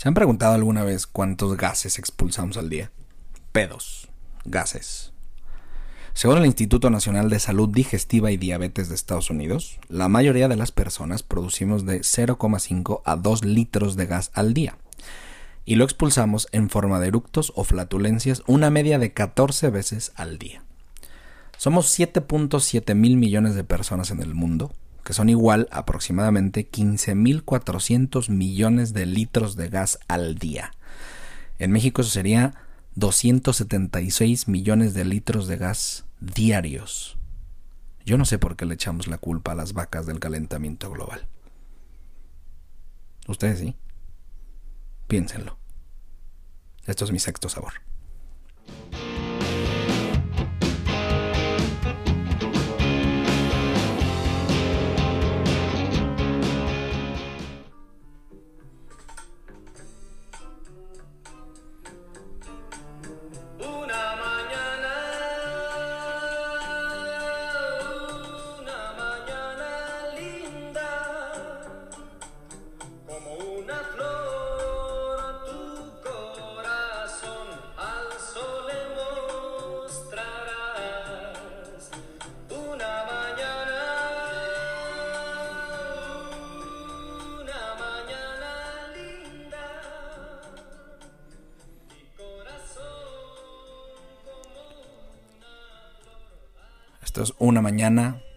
¿Se han preguntado alguna vez cuántos gases expulsamos al día? Pedos, gases. Según el Instituto Nacional de Salud Digestiva y Diabetes de Estados Unidos, la mayoría de las personas producimos de 0,5 a 2 litros de gas al día y lo expulsamos en forma de eructos o flatulencias una media de 14 veces al día. Somos 7.7 mil millones de personas en el mundo que son igual a aproximadamente 15.400 millones de litros de gas al día. En México eso sería 276 millones de litros de gas diarios. Yo no sé por qué le echamos la culpa a las vacas del calentamiento global. Ustedes sí. Piénsenlo. Esto es mi sexto sabor.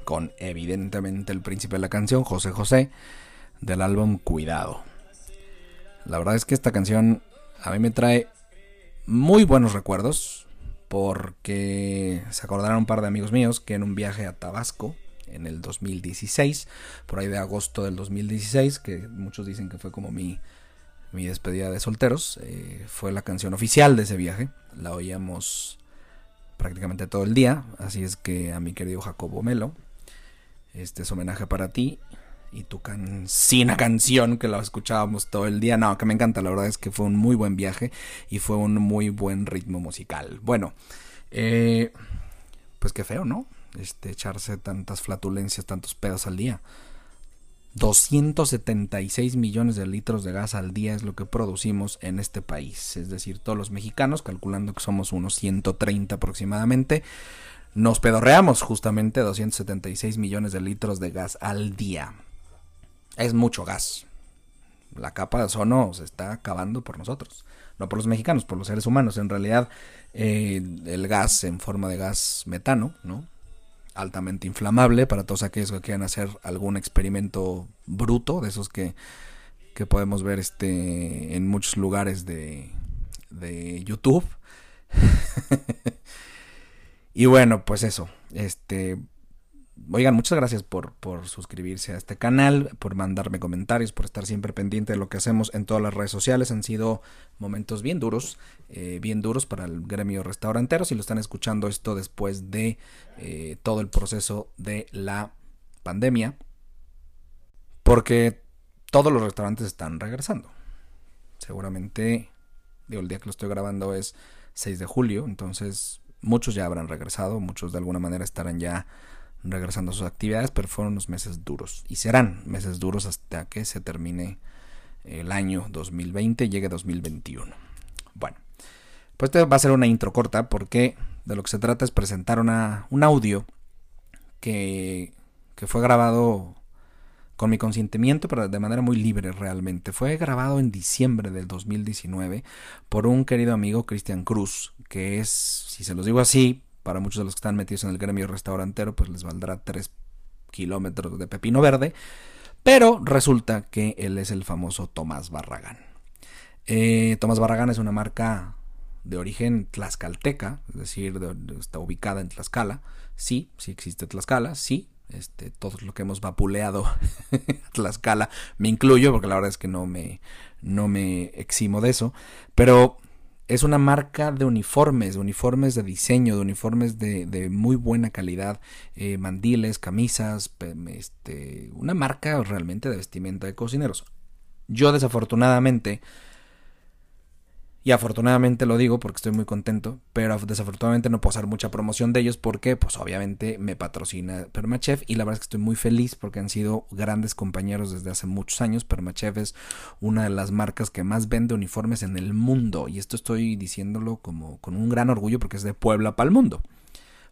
Con evidentemente el príncipe de la canción, José José, del álbum Cuidado. La verdad es que esta canción a mí me trae muy buenos recuerdos porque se acordaron un par de amigos míos que en un viaje a Tabasco en el 2016, por ahí de agosto del 2016, que muchos dicen que fue como mi, mi despedida de solteros, eh, fue la canción oficial de ese viaje, la oíamos prácticamente todo el día. Así es que a mi querido Jacobo Melo, este es homenaje para ti y tu cancina canción que la escuchábamos todo el día. No, que me encanta, la verdad es que fue un muy buen viaje y fue un muy buen ritmo musical. Bueno, eh, pues qué feo, ¿no? Este, echarse tantas flatulencias, tantos pedos al día. 276 millones de litros de gas al día es lo que producimos en este país. Es decir, todos los mexicanos, calculando que somos unos 130 aproximadamente, nos pedorreamos justamente 276 millones de litros de gas al día. Es mucho gas. La capa de ozono se está acabando por nosotros. No por los mexicanos, por los seres humanos. En realidad, eh, el gas en forma de gas metano, ¿no? Altamente inflamable para todos aquellos que quieran hacer algún experimento bruto, de esos que, que podemos ver este, en muchos lugares de, de YouTube. y bueno, pues eso, este, Oigan, muchas gracias por, por, suscribirse a este canal, por mandarme comentarios, por estar siempre pendiente de lo que hacemos en todas las redes sociales. Han sido momentos bien duros, eh, bien duros para el gremio restaurantero. Si lo están escuchando esto después de eh, todo el proceso de la pandemia, porque todos los restaurantes están regresando. Seguramente, digo, el día que lo estoy grabando es 6 de julio, entonces muchos ya habrán regresado, muchos de alguna manera estarán ya regresando a sus actividades, pero fueron unos meses duros y serán meses duros hasta que se termine el año 2020 y llegue 2021. Bueno, pues este va a ser una intro corta porque de lo que se trata es presentar una, un audio que, que fue grabado con mi consentimiento, pero de manera muy libre realmente. Fue grabado en diciembre del 2019 por un querido amigo, Cristian Cruz, que es, si se los digo así, para muchos de los que están metidos en el gremio restaurantero, pues les valdrá 3 kilómetros de pepino verde. Pero resulta que él es el famoso Tomás Barragán. Eh, Tomás Barragán es una marca de origen tlaxcalteca, es decir, está ubicada en Tlaxcala. Sí, sí existe Tlaxcala, sí. Este, todo lo que hemos vapuleado Tlaxcala, me incluyo, porque la verdad es que no me, no me eximo de eso. Pero es una marca de uniformes, de uniformes de diseño, de uniformes de, muy buena calidad, eh, mandiles, camisas, este, una marca realmente de vestimenta de cocineros. Yo desafortunadamente, Y afortunadamente lo digo porque estoy muy contento, pero desafortunadamente no puedo hacer mucha promoción de ellos porque pues obviamente me patrocina Permachev y la verdad es que estoy muy feliz porque han sido grandes compañeros desde hace muchos años. Permachev es una de las marcas que más vende uniformes en el mundo y esto estoy diciéndolo como con un gran orgullo porque es de Puebla para el mundo.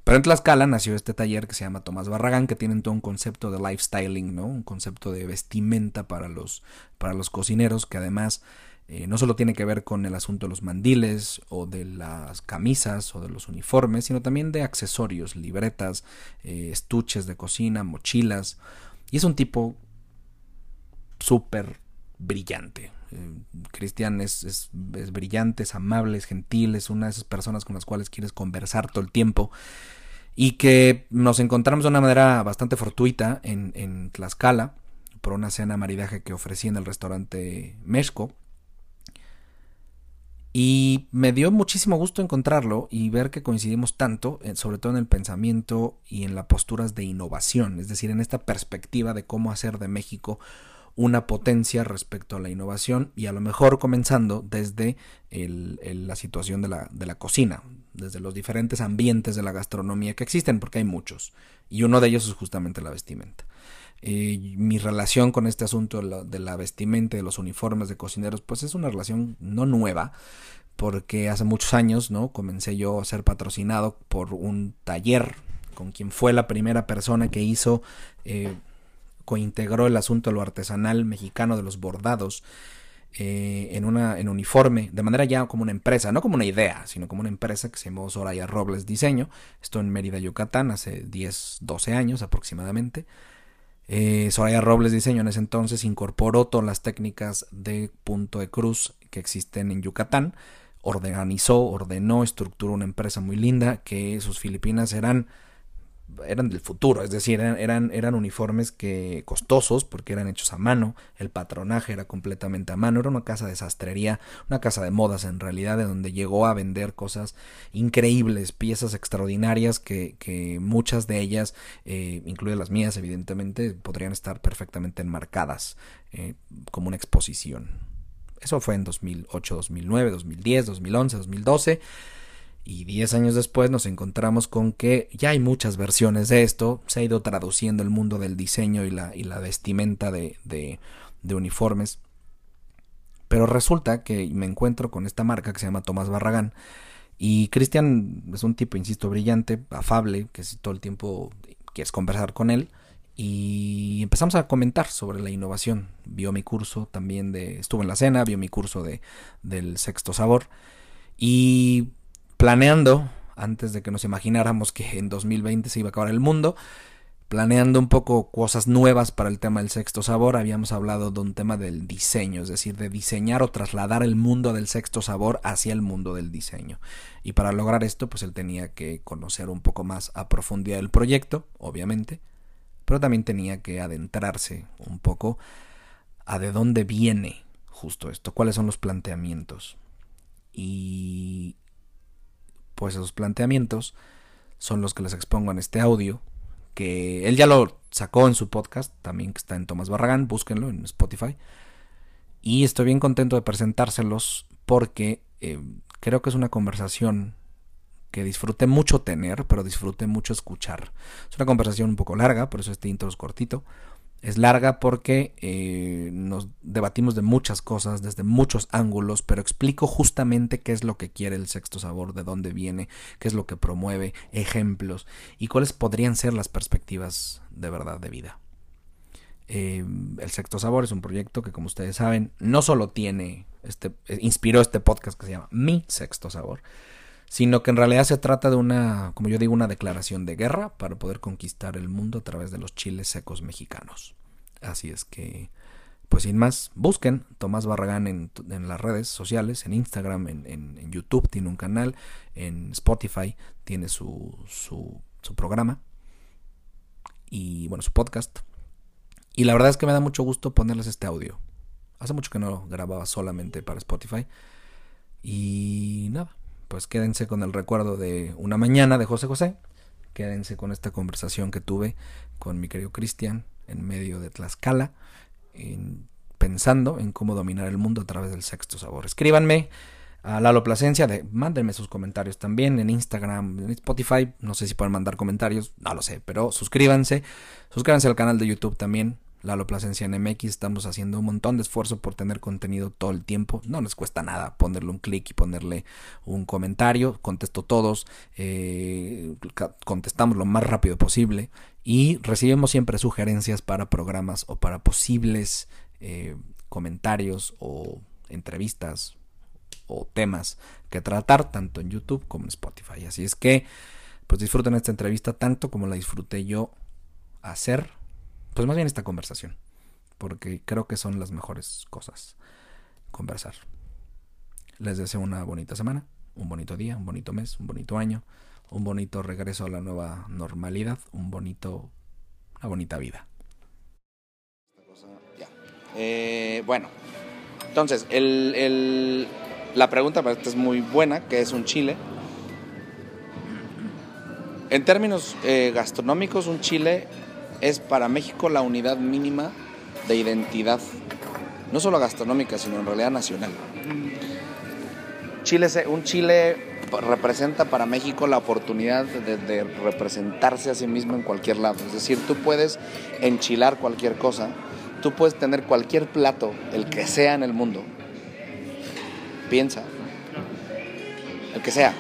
Pero en Tlaxcala nació este taller que se llama Tomás Barragán, que tiene todo un concepto de lifestyling, ¿no? Un concepto de vestimenta para los, para los cocineros, que además eh, no solo tiene que ver con el asunto de los mandiles o de las camisas o de los uniformes, sino también de accesorios, libretas, eh, estuches de cocina, mochilas. Y es un tipo súper brillante. Eh, Cristian es, es, brillante, es amable, es gentil, es una de esas personas con las cuales quieres conversar todo el tiempo. Y que nos encontramos de una manera bastante fortuita en, en Tlaxcala por una cena maridaje que ofrecí en el restaurante Mexco y me dio muchísimo gusto encontrarlo y ver que coincidimos tanto, eh, sobre todo en el pensamiento y en las posturas de innovación, es decir, en esta perspectiva de cómo hacer de México una potencia respecto a la innovación y a lo mejor comenzando desde la situación de la, de la cocina, desde los diferentes ambientes de la gastronomía que existen, porque hay muchos, y uno de ellos es justamente la vestimenta. Eh, mi relación con este asunto de la, vestimenta, de los uniformes de cocineros, pues es una relación no nueva, porque hace muchos años, ¿no? Comencé yo a ser patrocinado por un taller con quien fue la primera persona que hizo, eh, cointegró el asunto de lo artesanal mexicano de los bordados. Eh, en una en uniforme, de manera ya como una empresa, no como una idea, sino como una empresa que se llamó Soraya Robles Diseño. Esto en Mérida, Yucatán, hace 10, 12 años aproximadamente. Eh, Soraya Robles Diseño en ese entonces incorporó todas las técnicas de punto de cruz que existen en Yucatán, organizó, ordenó, estructuró una empresa muy linda que sus Filipinas eran eran del futuro, es decir, eran, eran, uniformes que costosos porque eran hechos a mano, el patronaje era completamente a mano, era una casa de sastrería, una casa de modas en realidad, de donde llegó a vender cosas increíbles, piezas extraordinarias que, que muchas de ellas, eh, incluidas las mías evidentemente, podrían estar perfectamente enmarcadas eh, como una exposición. Eso fue en 2008, 2009, 2010, 2011, 2012. Y 10 años después nos encontramos con que ya hay muchas versiones de esto, se ha ido traduciendo el mundo del diseño y la, y la vestimenta de, de, uniformes. Pero resulta que me encuentro con esta marca que se llama Tomás Barragán. Y Cristian es un tipo, insisto, brillante, afable, que si todo el tiempo quieres conversar con él. Y empezamos a comentar sobre la innovación. Vio mi curso también de. Estuvo en la cena, vio mi curso de, del sexto sabor. Y planeando, antes de que nos imagináramos que en 2020 se iba a acabar el mundo, planeando un poco cosas nuevas para el tema del sexto sabor, habíamos hablado de un tema del diseño, es decir, de diseñar o trasladar el mundo del sexto sabor hacia el mundo del diseño. Y para lograr esto, pues él tenía que conocer un poco más a profundidad el proyecto, obviamente, pero también tenía que adentrarse un poco a de dónde viene justo esto, cuáles son los planteamientos. Y pues esos planteamientos son los que les expongo en este audio, que él ya lo sacó en su podcast, también que está en Tomás Barragán, búsquenlo en Spotify. Y estoy bien contento de presentárselos porque eh, creo que es una conversación que disfruté mucho tener, pero disfruté mucho escuchar. Es una conversación un poco larga, por eso este intro es cortito, es larga porque eh, nos debatimos de muchas cosas, desde muchos ángulos, pero explico justamente qué es lo que quiere el sexto sabor, de dónde viene, qué es lo que promueve, ejemplos y cuáles podrían ser las perspectivas de verdad de vida. Eh, el sexto sabor es un proyecto que, como ustedes saben, no solo tiene, este, eh, inspiró este podcast que se llama Mi Sexto Sabor, sino que en realidad se trata de una, como yo digo, una declaración de guerra para poder conquistar el mundo a través de los chiles secos mexicanos. Así es que, pues sin más, busquen Tomás Barragán en, las redes sociales, en Instagram, en, YouTube tiene un canal, en Spotify tiene su, su, su programa y bueno, su podcast. Y la verdad es que me da mucho gusto ponerles este audio. Hace mucho que no grababa solamente para Spotify. Y nada, pues quédense con el recuerdo de una mañana de José José. Quédense con esta conversación que tuve con mi querido Cristian en medio de Tlaxcala, pensando en cómo dominar el mundo a través del sexto sabor. Escríbanme a Lalo Plasencia. De, mándenme sus comentarios también en Instagram, en Spotify. No sé si pueden mandar comentarios, no lo sé, pero suscríbanse. Suscríbanse al canal de YouTube también. Lalo Plasencia en MX. Estamos haciendo un montón de esfuerzo por tener contenido todo el tiempo. No nos cuesta nada ponerle un clic y ponerle un comentario. Contesto todos. Eh, contestamos lo más rápido posible. Y recibimos siempre sugerencias para programas o para posibles eh, comentarios o entrevistas o temas que tratar tanto en YouTube como en Spotify. Así es que pues disfruten esta entrevista tanto como la disfruté yo hacer, pues más bien esta conversación, porque creo que son las mejores cosas conversar. Les deseo una bonita semana, un bonito día, un bonito mes, un bonito año, un bonito regreso a la nueva normalidad, un bonito, una bonita vida. Eh, bueno, entonces, el, la pregunta es muy buena, que es un chile. En términos eh, gastronómicos, un chile es para México la unidad mínima de identidad, no solo gastronómica, sino en realidad nacional. Chile, un chile representa para México la oportunidad de, de, representarse a sí mismo en cualquier lado. Es decir, tú puedes enchilar cualquier cosa, tú puedes tener cualquier plato, el que sea en el mundo. Piensa, el que sea.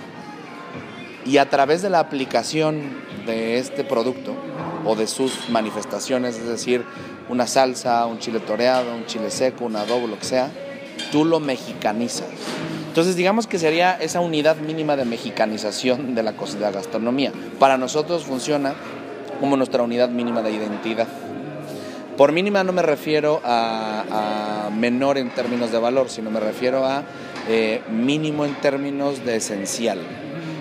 Y a través de la aplicación de este producto o de sus manifestaciones, es decir, una salsa, un chile toreado, un chile seco, un adobo, lo que sea, tú lo mexicanizas. Entonces digamos que sería esa unidad mínima de mexicanización de la cocina gastronomía. Para nosotros funciona como nuestra unidad mínima de identidad. Por mínima no me refiero a, menor en términos de valor, sino me refiero a eh, mínimo en términos de esencial.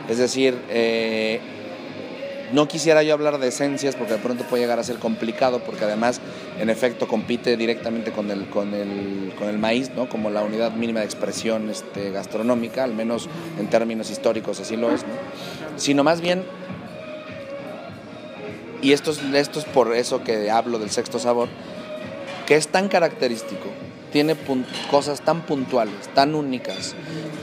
Es decir, eh, no quisiera yo hablar de esencias porque de pronto puede llegar a ser complicado porque además en efecto compite directamente con el, con el, con el maíz, ¿no? como la unidad mínima de expresión este, gastronómica, al menos en términos históricos así lo es, sino más bien, y esto es, esto es por eso que hablo del sexto sabor, que es tan característico, tiene cosas tan puntuales, tan únicas,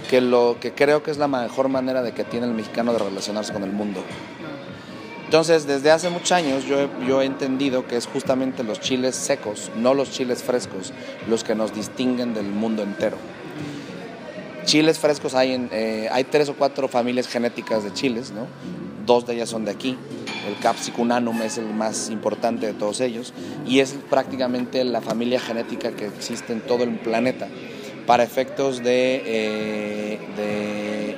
que lo que creo que es la mejor manera de que tiene el mexicano de relacionarse con el mundo. Entonces, desde hace muchos años yo he, entendido que es justamente los chiles secos, no los chiles frescos, los que nos distinguen del mundo entero. Chiles frescos hay, eh, hay tres o cuatro familias genéticas de chiles, ¿no? dos de ellas son de aquí. El Capsicum es el más importante de todos ellos y es prácticamente la familia genética que existe en todo el planeta para efectos de, eh, de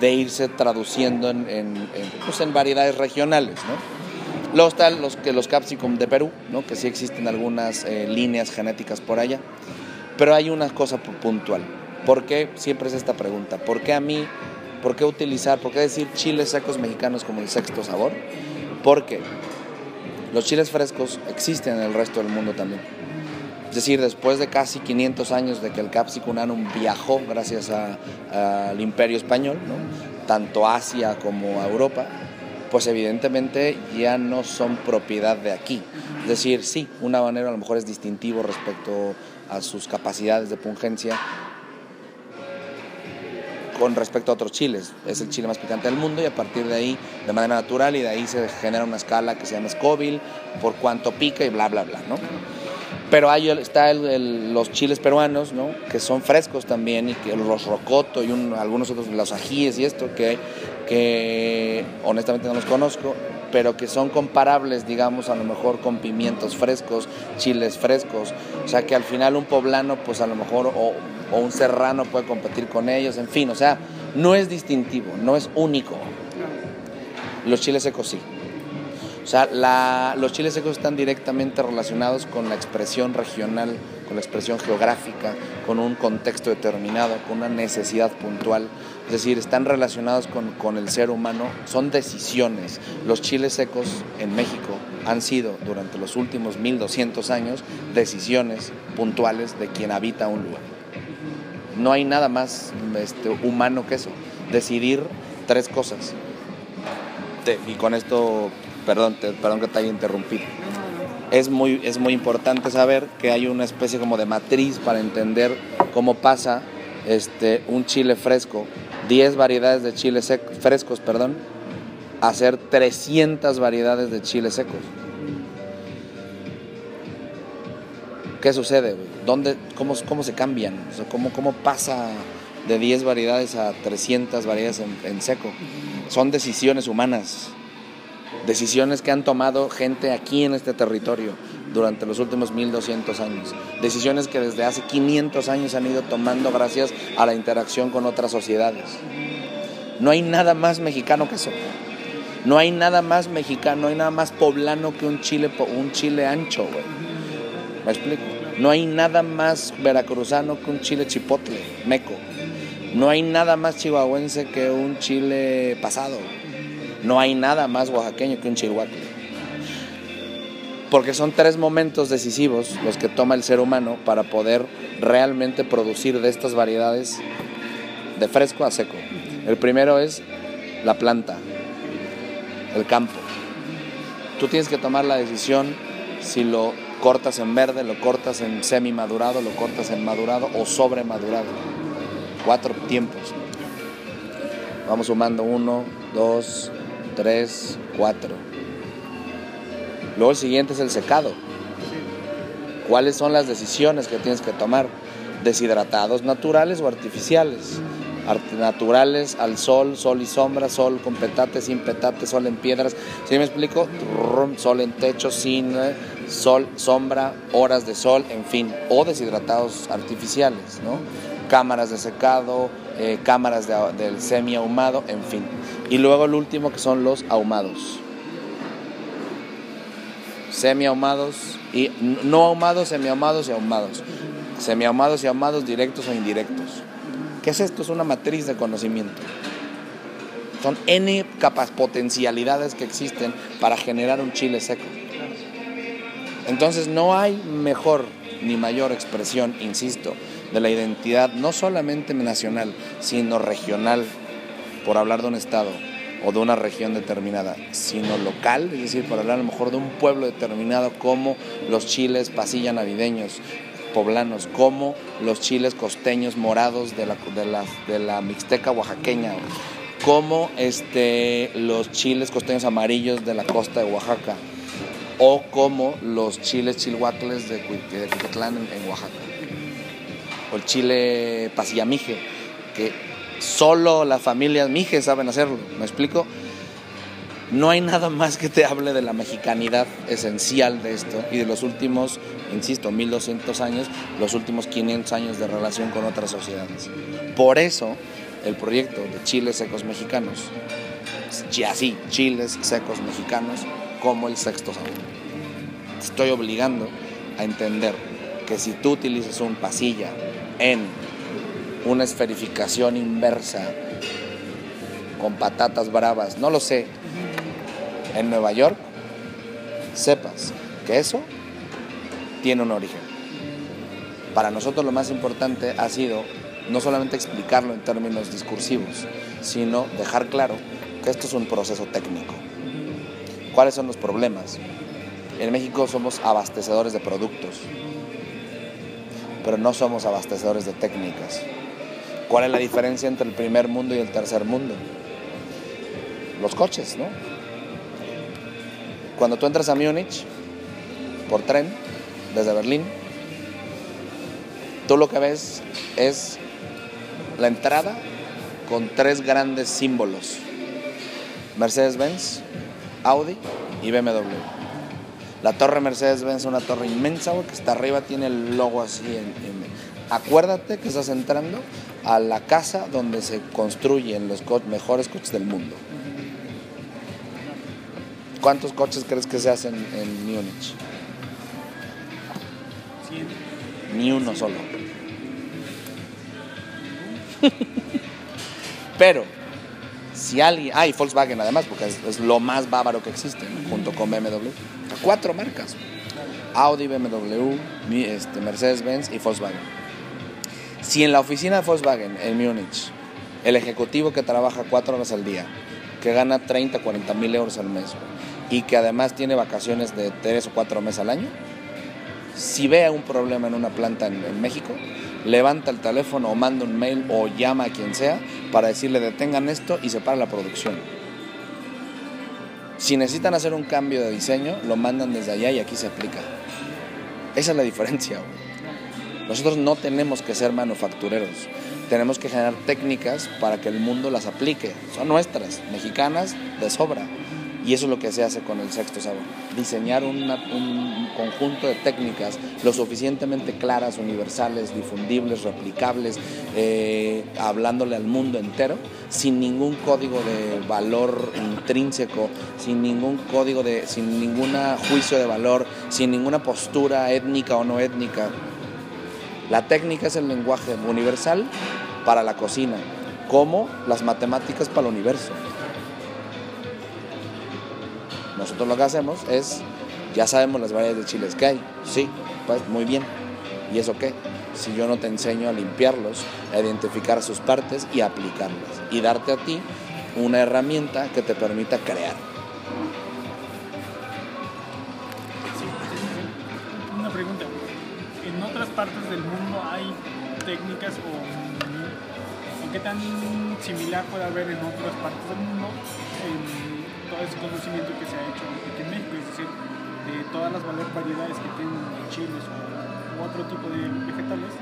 de irse traduciendo en, pues en variedades regionales. ¿no? Luego están los, que, los capsicum de Perú, ¿no? que sí existen algunas eh, líneas genéticas por allá, pero hay una cosa puntual. ¿Por qué? Siempre es esta pregunta. ¿Por qué a mí, por qué utilizar, por qué decir chiles secos mexicanos como el sexto sabor? Porque los chiles frescos existen en el resto del mundo también. Es decir, después de casi 500 años de que el Capsicum anum viajó gracias al imperio español, tanto a Asia como a Europa, pues evidentemente ya no son propiedad de aquí. Es decir, sí, un habanero a lo mejor es distintivo respecto a sus capacidades de pungencia con respecto a otros chiles. Es el chile más picante del mundo y a partir de ahí, de manera natural, y de ahí se genera una escala que se llama Scoville, por cuánto pica y bla, bla, bla, ¿no? Pero ahí está los chiles peruanos, ¿no? Que son frescos también y que los rocoto y algunos otros, los ajíes y esto, que, que honestamente no los conozco, pero que son comparables, digamos, a lo mejor con pimientos frescos, chiles frescos. O sea, que al final un poblano, pues a lo mejor, o, o un serrano puede competir con ellos, en fin, o sea, no es distintivo, no es único. Los chiles secos sí. O sea, los chiles secos están directamente relacionados con la expresión regional, con la expresión geográfica, con un contexto determinado, con una necesidad puntual. Es decir, están relacionados con, el ser humano, son decisiones. Los chiles secos en México han sido durante los últimos 1200 años decisiones puntuales de quien habita un lugar. No hay nada más este, humano que eso, decidir tres cosas. Y con esto perdón, perdón que te haya interrumpido. Es muy, es muy importante saber que hay una especie como de matriz para entender cómo pasa este, un chile fresco, 10 variedades de chiles frescos, perdón, a hacer 300 variedades de chiles secos. ¿Qué sucede? ¿Dónde, cómo, ¿Cómo se cambian? ¿cómo, ¿Cómo pasa de 10 variedades a 300 variedades en, seco? Son decisiones humanas, decisiones que han tomado gente aquí en este territorio durante los últimos 1200 años. Decisiones que desde hace 500 años han ido tomando gracias a la interacción con otras sociedades. No hay nada más mexicano que eso. No hay nada más mexicano, no hay nada más poblano que un chile, un chile ancho, güey. ¿Me explico? No hay nada más veracruzano que un chile chipotle, meco. No hay nada más chihuahuense que un chile pasado. No hay nada más oaxaqueño que un chihuacle. Porque son tres momentos decisivos los que toma el ser humano para poder realmente producir de estas variedades de fresco a seco. El primero es la planta, el campo. Tú tienes que tomar la decisión si lo cortas en verde, lo cortas en semi madurado, lo cortas en madurado o sobre madurado. Cuatro tiempos. Vamos sumando uno, dos, tres, cuatro. Luego el siguiente es el secado. ¿Cuáles son las decisiones que tienes que tomar? Deshidratados naturales o artificiales naturales al sol, sol y sombra, sol con petate, sin petate, sol en piedras. ¿Sí me explico? Sol en techo, sin eh, sol, sombra, horas de sol, en fin, o deshidratados artificiales, ¿no? Cámaras de secado, eh, cámaras del semi ahumado, en fin. Y luego el último que son los ahumados. Semi ahumados y no ahumados, semi ahumados y ahumados. Semi ahumados y ahumados directos o indirectos. ¿Qué es esto? Es una matriz de conocimiento. Son N capas, potencialidades que existen para generar un chile seco. Entonces no hay mejor ni mayor expresión, insisto, de la identidad no solamente nacional, sino regional, por hablar de un estado o de una región determinada, sino local, es decir, por hablar a lo mejor de un pueblo determinado como los chiles pasilla navideños, poblanos, como los chiles costeños morados de la, de la, mixteca oaxaqueña, como este, los chiles costeños amarillos de la costa de Oaxaca, o como los chiles chilhuacles de, de en, Oaxaca, o el chile pasillamije, que solo las familias mije saben hacerlo, ¿me explico? No hay nada más que te hable de la mexicanidad esencial de esto y de los últimos, insisto, 1200 años, los últimos 500 años de relación con otras sociedades. Por eso, el proyecto de chiles secos mexicanos, y así, chiles secos mexicanos, como el sexto sabor. Estoy obligando a entender que si tú utilizas un pasilla en una esferificación inversa con patatas bravas, no lo sé, en Nueva York, sepas que eso tiene un origen. Para nosotros lo más importante ha sido no solamente explicarlo en términos discursivos, sino dejar claro que esto es un proceso técnico. ¿Cuáles son los problemas? En México somos abastecedores de productos, pero no somos abastecedores de técnicas. ¿Cuál es la diferencia entre el primer mundo y el tercer mundo? Los coches, ¿no? Cuando tú entras a Múnich por tren desde Berlín, tú lo que ves es la entrada con tres grandes símbolos. Mercedes-Benz, Audi y BMW. La torre Mercedes-Benz es una torre inmensa, que está arriba, tiene el logo así. Acuérdate que estás entrando a la casa donde se construyen los mejores coches del mundo. ¿Cuántos coches crees que se hacen en Múnich? Ni uno solo. Pero, si alguien. Ah, y Volkswagen además, porque es, lo más bávaro que existe, junto con BMW. Cuatro marcas: Audi, BMW, este, Mercedes-Benz y Volkswagen. Si en la oficina de Volkswagen en Múnich, el ejecutivo que trabaja cuatro horas al día, que gana 30, 40 mil euros al mes, y que además tiene vacaciones de tres o cuatro meses al año, si ve un problema en una planta en, México, levanta el teléfono o manda un mail o llama a quien sea para decirle detengan esto y se para la producción. Si necesitan hacer un cambio de diseño, lo mandan desde allá y aquí se aplica. Esa es la diferencia. Nosotros no tenemos que ser manufactureros, tenemos que generar técnicas para que el mundo las aplique. Son nuestras, mexicanas, de sobra. Y eso es lo que se hace con el sexto sabor. Diseñar un conjunto de técnicas lo suficientemente claras, universales, difundibles, replicables, eh, hablándole al mundo entero, sin ningún código de valor intrínseco, sin ningún código de, sin ningún juicio de valor, sin ninguna postura étnica o no étnica. La técnica es el lenguaje universal para la cocina, como las matemáticas para el universo. Nosotros lo que hacemos es, ya sabemos las variedades de chiles que hay. Sí, pues muy bien. ¿Y eso qué? Si yo no te enseño a limpiarlos, a identificar sus partes y aplicarlas. Y darte a ti una herramienta que te permita crear. Otras partes del mundo hay técnicas o, qué tan similar puede haber en otras partes del mundo? todo ese conocimiento que se ha hecho aquí en México, es decir, de todas las variedades que tienen chiles o, otro tipo de vegetales,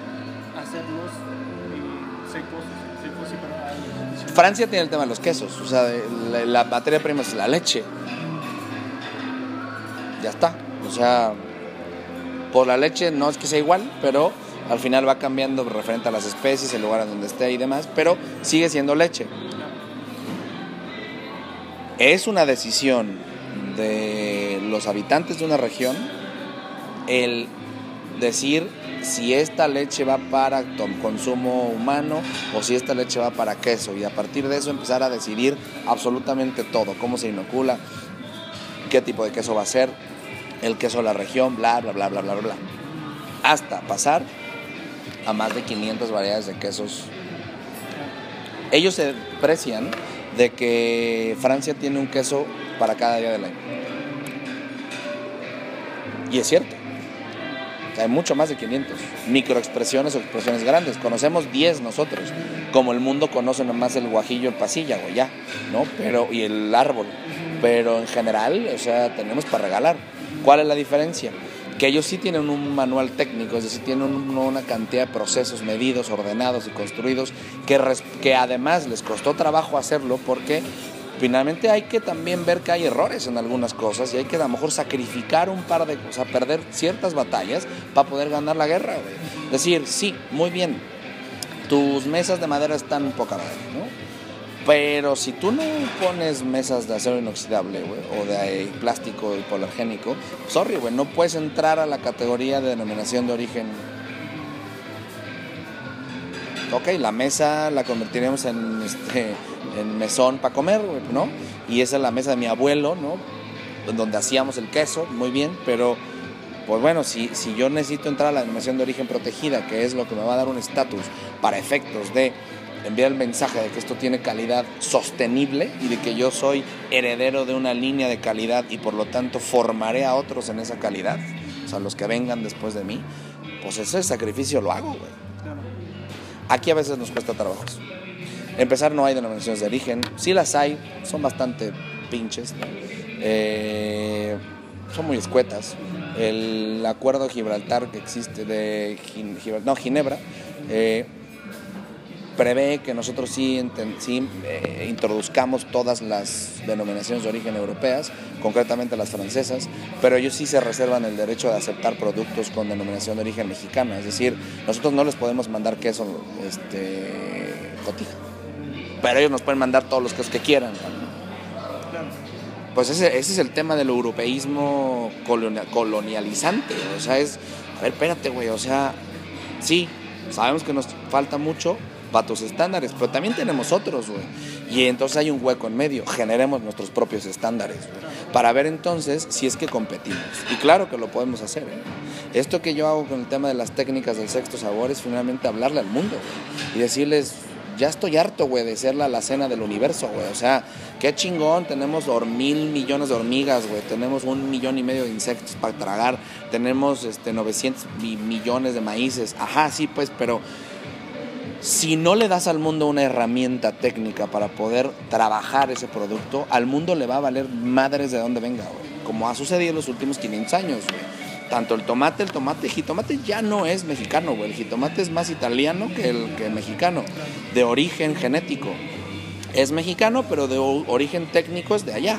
hacerlos eh, secos, secos y para Francia tiene el tema de los quesos, o sea, la, la materia prima es la leche. Ya está, o sea, por la leche no es que sea igual, pero al final va cambiando referente a las especies, el lugar en donde esté y demás, pero sigue siendo leche. Es una decisión de los habitantes de una región el decir si esta leche va para consumo humano o si esta leche va para queso y a partir de eso empezar a decidir absolutamente todo, cómo se inocula, qué tipo de queso va a ser, el queso de la región, bla, bla, bla, bla, bla, bla, hasta pasar a más de 500 variedades de quesos. Ellos se precian de que Francia tiene un queso para cada día del año. Y es cierto. Hay mucho más de 500. Microexpresiones o expresiones grandes. Conocemos 10 nosotros. Como el mundo conoce nomás el guajillo, el pasilla, o ya, ¿no? Pero, y el árbol. Pero en general, o sea, tenemos para regalar. ¿Cuál es la diferencia? que ellos sí tienen un manual técnico, es decir, tienen una cantidad de procesos medidos, ordenados y construidos, que, que además les costó trabajo hacerlo porque finalmente hay que también ver que hay errores en algunas cosas y hay que a lo mejor sacrificar un par de cosas, perder ciertas batallas para poder ganar la guerra. Es decir, sí, muy bien, tus mesas de madera están poca madre, ¿no? Pero si tú no pones mesas de acero inoxidable, o de plástico hipoalergénico, sorry, güey, no puedes entrar a la categoría de denominación de origen. Ok, la mesa la convertiremos en, este, en mesón para comer, ¿no? Y esa es la mesa de mi abuelo, ¿no? Donde hacíamos el queso, muy bien, pero pues bueno, si, si yo necesito entrar a la denominación de origen protegida, que es lo que me va a dar un estatus para efectos de enviar el mensaje de que esto tiene calidad sostenible y de que yo soy heredero de una línea de calidad y por lo tanto formaré a otros en esa calidad, o sea, los que vengan después de mí, pues ese sacrificio lo hago, güey. Aquí a veces nos cuesta trabajo. Empezar no hay denominaciones de origen, sí las hay, son bastante pinches, eh, son muy escuetas. El acuerdo de Gibraltar que existe de no, Ginebra, eh, prevé que nosotros sí, eh, introduzcamos todas las denominaciones de origen europeas, concretamente las francesas, pero ellos sí se reservan el derecho de aceptar productos con denominación de origen mexicana, es decir, nosotros no les podemos mandar queso este, cotija, pero ellos nos pueden mandar todos los quesos que quieran. Pues ese, ese, es el tema del europeísmo colonializante, o sea, es, a ver, espérate, güey, o sea, sí, sabemos que nos falta mucho, para tus estándares, pero también tenemos otros, güey. Y entonces hay un hueco en medio, generemos nuestros propios estándares, para ver entonces si es que competimos. Y claro que lo podemos hacer, ¿eh? Esto que yo hago con el tema de las técnicas del sexto sabor es finalmente hablarle al mundo y decirles, ya estoy harto, güey, de ser la alacena del universo, güey. O sea, qué chingón, tenemos mil millones de hormigas, güey. Tenemos un millón y medio de insectos para tragar. Tenemos este, 900 millones de maíces. Ajá, sí, pues, pero si no le das al mundo una herramienta técnica para poder trabajar ese producto, al mundo le va a valer madres de donde venga, güey. Como ha sucedido en los últimos 500 años, güey tanto el tomate, el tomate, el jitomate ya no es mexicano, güey. El jitomate es más italiano que el que mexicano, de origen genético. Es mexicano, pero de origen técnico es de allá.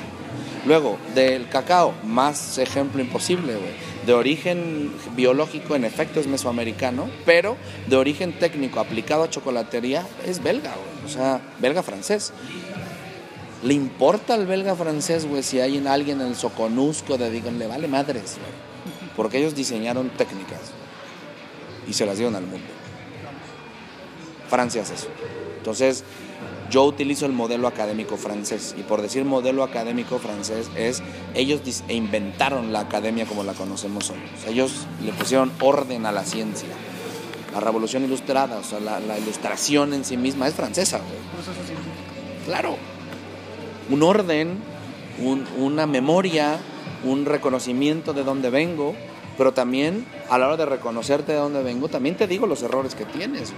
Luego, del cacao, más ejemplo imposible, güey. De origen biológico, en efecto, es mesoamericano, pero de origen técnico aplicado a chocolatería es belga. O sea, belga-francés. ¿Le importa al belga francés, güey, si hay alguien en Soconusco de digan, le vale madres, güey? porque ellos diseñaron técnicas y se las dieron al mundo. Francia hace eso. Entonces, yo utilizo el modelo académico francés y por decir modelo académico francés es ellos inventaron la academia como la conocemos hoy. ellos le pusieron orden a la ciencia. La revolución ilustrada, o sea, la, ilustración en sí misma es francesa. Claro. Un orden, una memoria, un reconocimiento de dónde vengo, pero también a la hora de reconocerte de dónde vengo, también te digo los errores que tienes.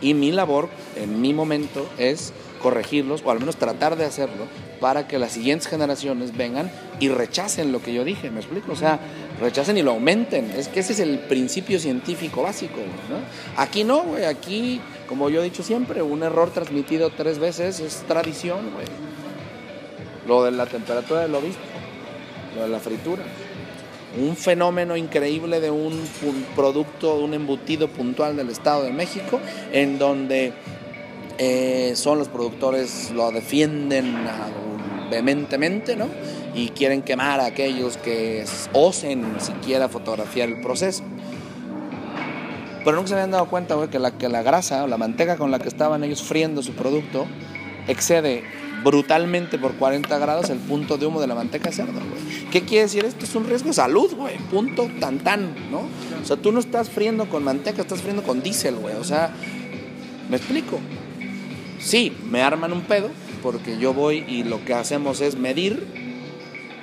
Y mi labor en mi momento es corregirlos, o al menos tratar de hacerlo, para que las siguientes generaciones vengan y rechacen lo que yo dije, ¿me explico? O sea, rechacen y lo aumenten. Es que ese es el principio científico básico, ¿no? Aquí no, güey, aquí, como yo he dicho siempre, un error transmitido tres veces es tradición, güey. Lo de la temperatura del obispo, lo de la fritura un fenómeno increíble de un, producto, un embutido puntual del Estado de México, en donde eh, son los productores, lo defienden vehementemente, ¿no? Y quieren quemar a aquellos que osen siquiera fotografiar el proceso. Pero nunca se habían dado cuenta, güey, que la, que la grasa o la manteca con la que estaban ellos friendo su producto excede brutalmente por 40 grados el punto de humo de la manteca de cerdo, güey. ¿Qué quiere decir esto? Es un riesgo de salud, güey. Punto tan tan, ¿no? O sea, tú no estás friendo con manteca, estás friendo con diésel, güey. O sea, ¿me explico? Sí, me arman un pedo porque yo voy y lo que hacemos es medir.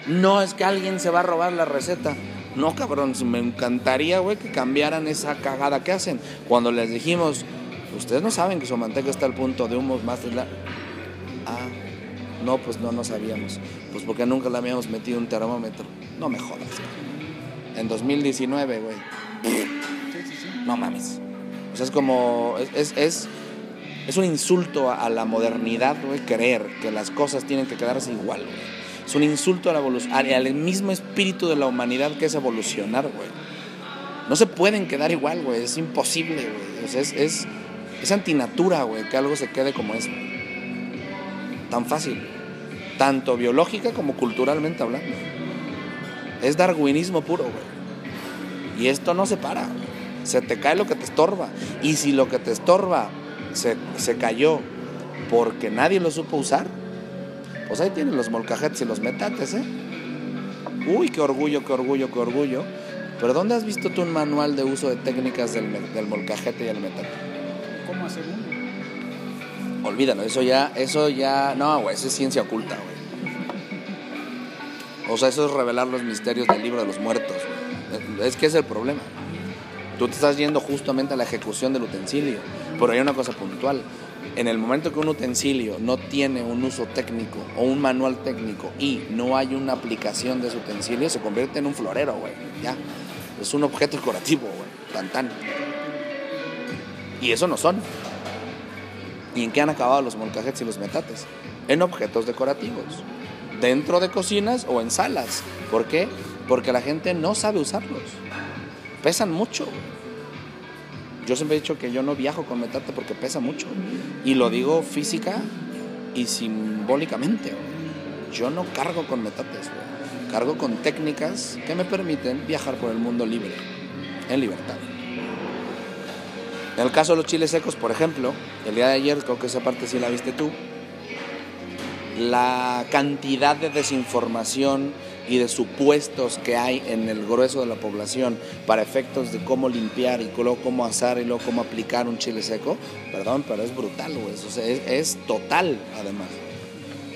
No es que alguien se va a robar la receta. No, cabrón, me encantaría, güey, que cambiaran esa cagada que hacen. Cuando les dijimos, ustedes no saben que su manteca está al punto de humo más de la... Ah, no, pues no, no sabíamos. Pues porque nunca le habíamos metido un termómetro. No me jodas. En 2019, güey. No mames. O sea, es como. Es, es, es un insulto a, la modernidad, güey, creer que las cosas tienen que quedarse igual, güey. Es un insulto a la evolución, al mismo espíritu de la humanidad que es evolucionar, güey. No se pueden quedar igual, güey. Es imposible, güey. O sea, es, es, es antinatura, güey, que algo se quede como es tan fácil, tanto biológica como culturalmente hablando. Es darwinismo puro, güey. Y esto no se para, se te cae lo que te estorba. Y si lo que te estorba se, se cayó porque nadie lo supo usar, pues ahí tienen los molcajetes y los metates, ¿eh? Uy, qué orgullo, qué orgullo, qué orgullo. Pero ¿dónde has visto tú un manual de uso de técnicas del, del molcajete y el metate? ¿Cómo hacer uno? Olvídalo, eso ya, eso ya, no, güey, eso es ciencia oculta, güey. O sea, eso es revelar los misterios del libro de los muertos, Es que es el problema. Tú te estás yendo justamente a la ejecución del utensilio, pero hay una cosa puntual. En el momento que un utensilio no tiene un uso técnico o un manual técnico y no hay una aplicación de ese utensilio, se convierte en un florero, güey. Ya. Es un objeto decorativo, güey. Tan tan. Y eso no son. ¿Y en qué han acabado los molcajetes y los metates? En objetos decorativos, dentro de cocinas o en salas. ¿Por qué? Porque la gente no sabe usarlos. Pesan mucho. Yo siempre he dicho que yo no viajo con metate porque pesa mucho. Y lo digo física y simbólicamente. Yo no cargo con metates. Cargo con técnicas que me permiten viajar por el mundo libre, en libertad. En el caso de los chiles secos, por ejemplo, el día de ayer, creo que esa parte sí la viste tú, la cantidad de desinformación y de supuestos que hay en el grueso de la población para efectos de cómo limpiar y luego cómo asar y luego cómo aplicar un chile seco, perdón, pero es brutal, güey. O sea, es, es total, además.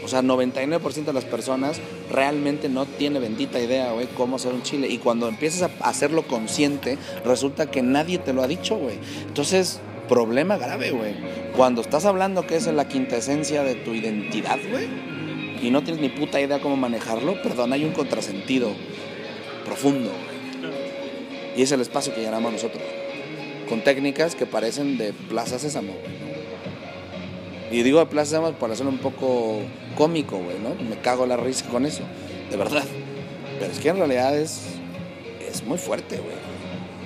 O sea, 99% de las personas realmente no tiene bendita idea, güey, cómo hacer un chile. Y cuando empiezas a hacerlo consciente, resulta que nadie te lo ha dicho, güey. Entonces, problema grave, güey. Cuando estás hablando que es la quinta esencia de tu identidad, güey, y no tienes ni puta idea cómo manejarlo, perdón, hay un contrasentido profundo, güey. Y es el espacio que llenamos nosotros. Con técnicas que parecen de Plaza Sésamo, güey. Y digo de Plaza Sésamo para hacerlo un poco cómico, güey, ¿no? Me cago la risa con eso, de verdad. Pero es que en realidad es, es muy fuerte, güey.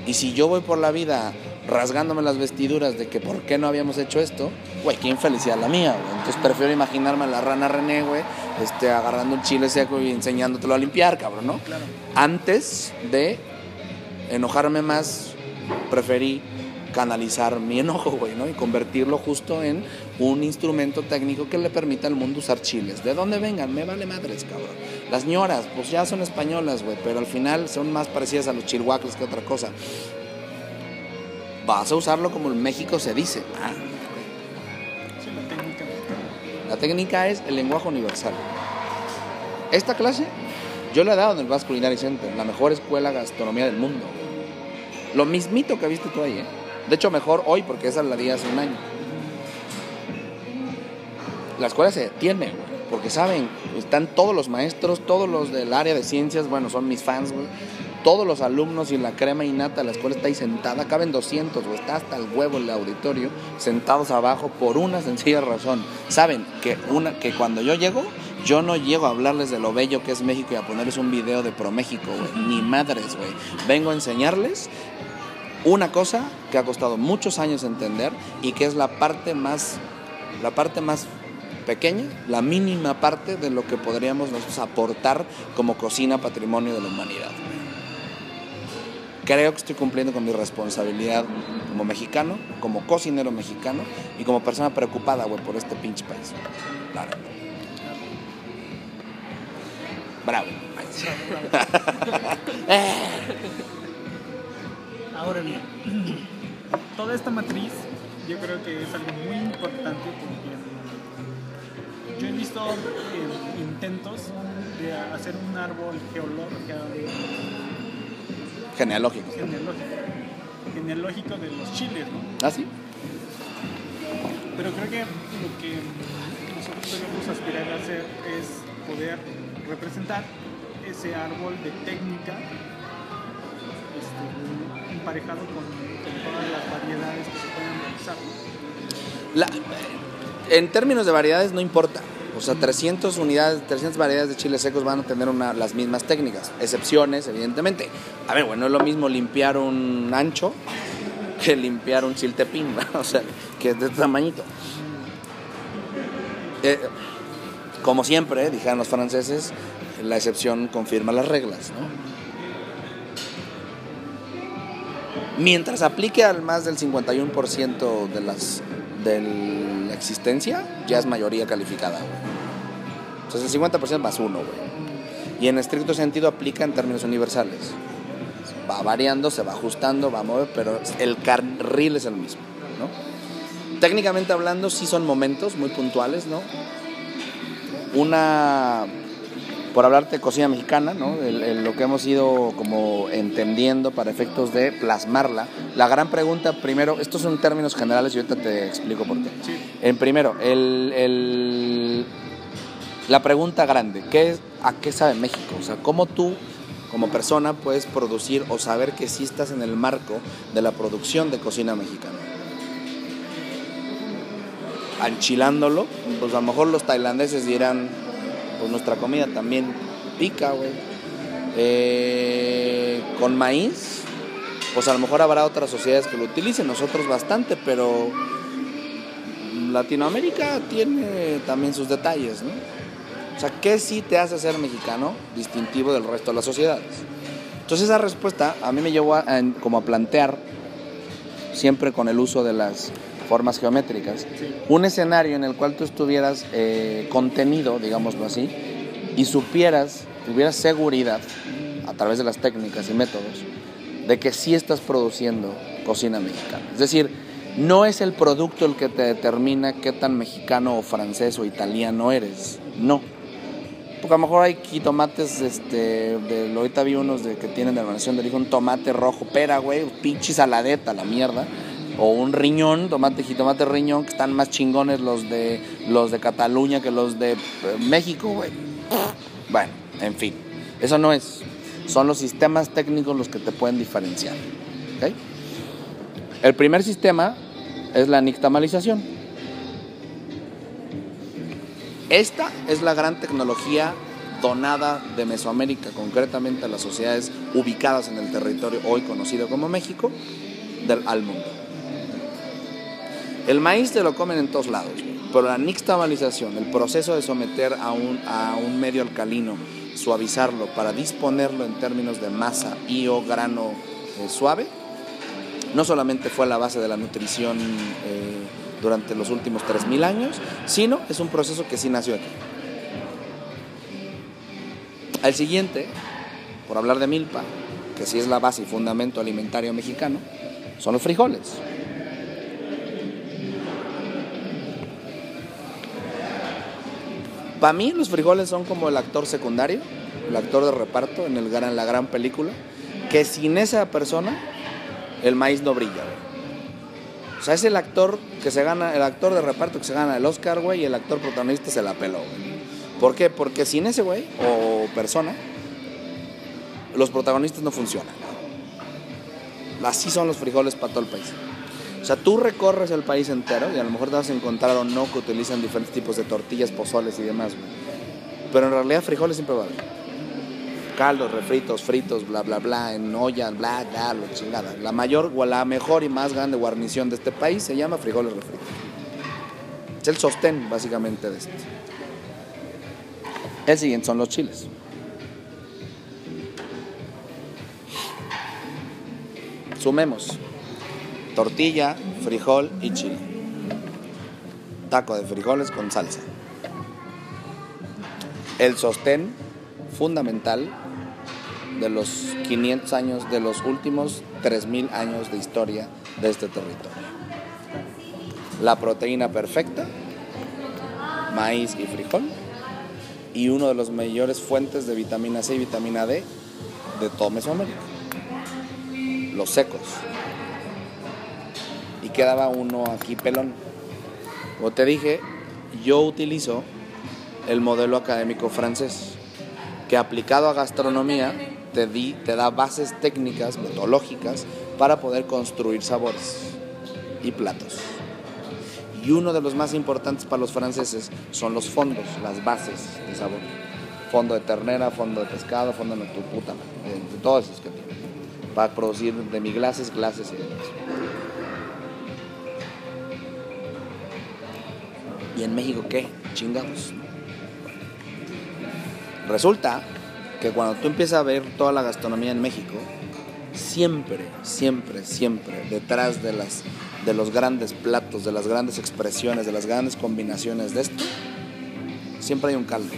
Y si yo voy por la vida rasgándome las vestiduras de que por qué no habíamos hecho esto, güey, qué infelicidad la mía, güey. Entonces prefiero imaginarme a la rana René, güey, este, agarrando un chile seco y enseñándotelo a limpiar, cabrón, ¿no? Claro. Antes de enojarme más, preferí canalizar mi enojo, güey, ¿no? Y convertirlo justo en un instrumento técnico que le permita al mundo usar chiles. De dónde vengan, me vale madres, cabrón. Las ñoras, pues ya son españolas, güey, pero al final son más parecidas a los chilhuacles que otra cosa. Vas a usarlo como en México se dice. Ah, la técnica. es el lenguaje universal. Esta clase yo la he dado en el Culinary Center, la mejor escuela de gastronomía del mundo. Lo mismito que viste tú ahí, ¿eh? De hecho, mejor hoy porque esa la di hace un año. La escuela se detiene, güey, porque saben, están todos los maestros, todos los del área de ciencias, bueno, son mis fans, güey. Todos los alumnos y la crema innata la escuela está ahí sentada, caben 200, güey, está hasta el huevo el auditorio, sentados abajo por una sencilla razón. Saben que, una, que cuando yo llego, yo no llego a hablarles de lo bello que es México y a ponerles un video de Pro México, güey, ni madres, güey. Vengo a enseñarles una cosa que ha costado muchos años entender y que es la parte más, la parte más pequeña, la mínima parte de lo que podríamos nosotros aportar como cocina patrimonio de la humanidad. Creo que estoy cumpliendo con mi responsabilidad como mexicano, como cocinero mexicano y como persona preocupada, güey, por este pinche país. Claro. Bravo. Ahora bien, toda esta matriz yo creo que es algo muy importante porque yo he visto eh, intentos de hacer un árbol geológico, Genealógico. genealógico, genealógico de los chiles, ¿no? ¿Ah, sí? Pero creo que lo que nosotros debemos aspirar a hacer es poder representar ese árbol de técnica con todas las variedades que se pueden realizar. La- en términos de variedades no importa. O sea, 300 unidades, 300 variedades de chiles secos van a tener una- las mismas técnicas. Excepciones, evidentemente. A ver, bueno, es lo mismo limpiar un ancho que limpiar un chiltepín, ¿no? O sea, que es de este tamañito. Eh, como siempre, dijeron los franceses, la excepción confirma las reglas, ¿no? Mientras aplique al más del 51% de las de la existencia, ya es mayoría calificada. Entonces el 50% más uno, güey. Y en estricto sentido aplica en términos universales. Va variando, se va ajustando, va a mover, pero el carril es el mismo, ¿no? Técnicamente hablando, sí son momentos muy puntuales, ¿no? Una por hablarte de cocina mexicana, ¿no? El- el- lo que hemos ido como entendiendo para efectos de plasmarla. La gran pregunta, primero, estos son términos generales y ahorita te explico por qué. Sí. En primero, el, el- la pregunta grande, ¿qué es, ¿a qué sabe México? O sea, ¿cómo tú como persona puedes producir o saber que sí estás en el marco de la producción de cocina mexicana? Anchilándolo, pues a lo mejor los tailandeses dirán, pues nuestra comida también pica, güey. Eh, con maíz, pues a lo mejor habrá otras sociedades que lo utilicen, nosotros bastante, pero Latinoamérica tiene también sus detalles, ¿no? O sea, ¿qué sí te hace ser mexicano distintivo del resto de las sociedades? Entonces esa respuesta a mí me llevó como a plantear, siempre con el uso de las formas geométricas, Sí. un escenario en el cual tú estuvieras eh, contenido, digámoslo así, y supieras hubiera seguridad a través de las técnicas y métodos de que sí estás produciendo cocina mexicana. Es decir, no es el producto el que te determina qué tan mexicano o francés o italiano eres, no. Porque a lo mejor hay jitomates, este, de, ahorita vi unos de, que tienen de la versión de hijo, un tomate rojo, pera, güey, pinche saladeta, la mierda. O un riñón, tomate, jitomate riñón, que están más chingones los de, los de Cataluña que los de eh, México, güey. Bueno, en fin, eso no es. Son los sistemas técnicos los que te pueden diferenciar. El primer sistema es la nixtamalización. Esta es la gran tecnología donada de Mesoamérica, concretamente a las sociedades ubicadas en el territorio hoy conocido como México, del, al mundo. El maíz te lo comen en todos lados, pero la nixtamalización, el proceso de someter a un, a un medio alcalino, suavizarlo para disponerlo en términos de masa y o grano eh, suave, no solamente fue la base de la nutrición eh, durante los últimos 3.000 años, sino es un proceso que sí nació aquí. El siguiente, por hablar de milpa, que sí es la base y fundamento alimentario mexicano, son los frijoles. Para mí los frijoles son como el actor secundario, el actor de reparto en, el, la gran película, que sin esa persona el maíz no brilla, O sea, es el actor que se gana, el actor de reparto que se gana el Oscar, güey, y el actor protagonista se la peló, güey. ¿Por qué? Porque sin ese güey o persona, los protagonistas no funcionan. Así son los frijoles para todo el país. O sea, tú recorres el país entero y a lo mejor vas a encontrar o no que utilizan diferentes tipos de tortillas, pozoles y demás. Pero en realidad frijoles siempre va a caldos, refritos, fritos, bla, bla, bla, en olla, bla, bla, chingada. La mayor, o la mejor y más grande guarnición de este país se llama frijoles refritos. Es el sostén, básicamente, de este. El siguiente son los chiles. Sumemos tortilla, frijol y chile. Taco de frijoles con salsa. El sostén fundamental de los 500 años, de los últimos 3.000 años de historia de este territorio. La proteína perfecta, maíz y frijol, y uno de los mayores fuentes de vitamina C y vitamina D de todo Mesoamérica. Los secos. Quedaba uno aquí pelón. Como te dije, yo utilizo el modelo académico francés, que aplicado a gastronomía te, di, te da bases técnicas, metodológicas, para poder construir sabores y platos. Y uno de los más importantes para los franceses son los fondos, las bases de sabor. Fondo de ternera, fondo de pescado, fondo de tu puta, de, todos esos que tienen. Para producir demiglases, glases y demás. ¿Y en México qué? Chingados. Resulta que cuando tú empiezas a ver toda la gastronomía en México, siempre, siempre, siempre, detrás de, las, de los grandes platos, de las grandes expresiones, de las grandes combinaciones de esto, siempre hay un caldo.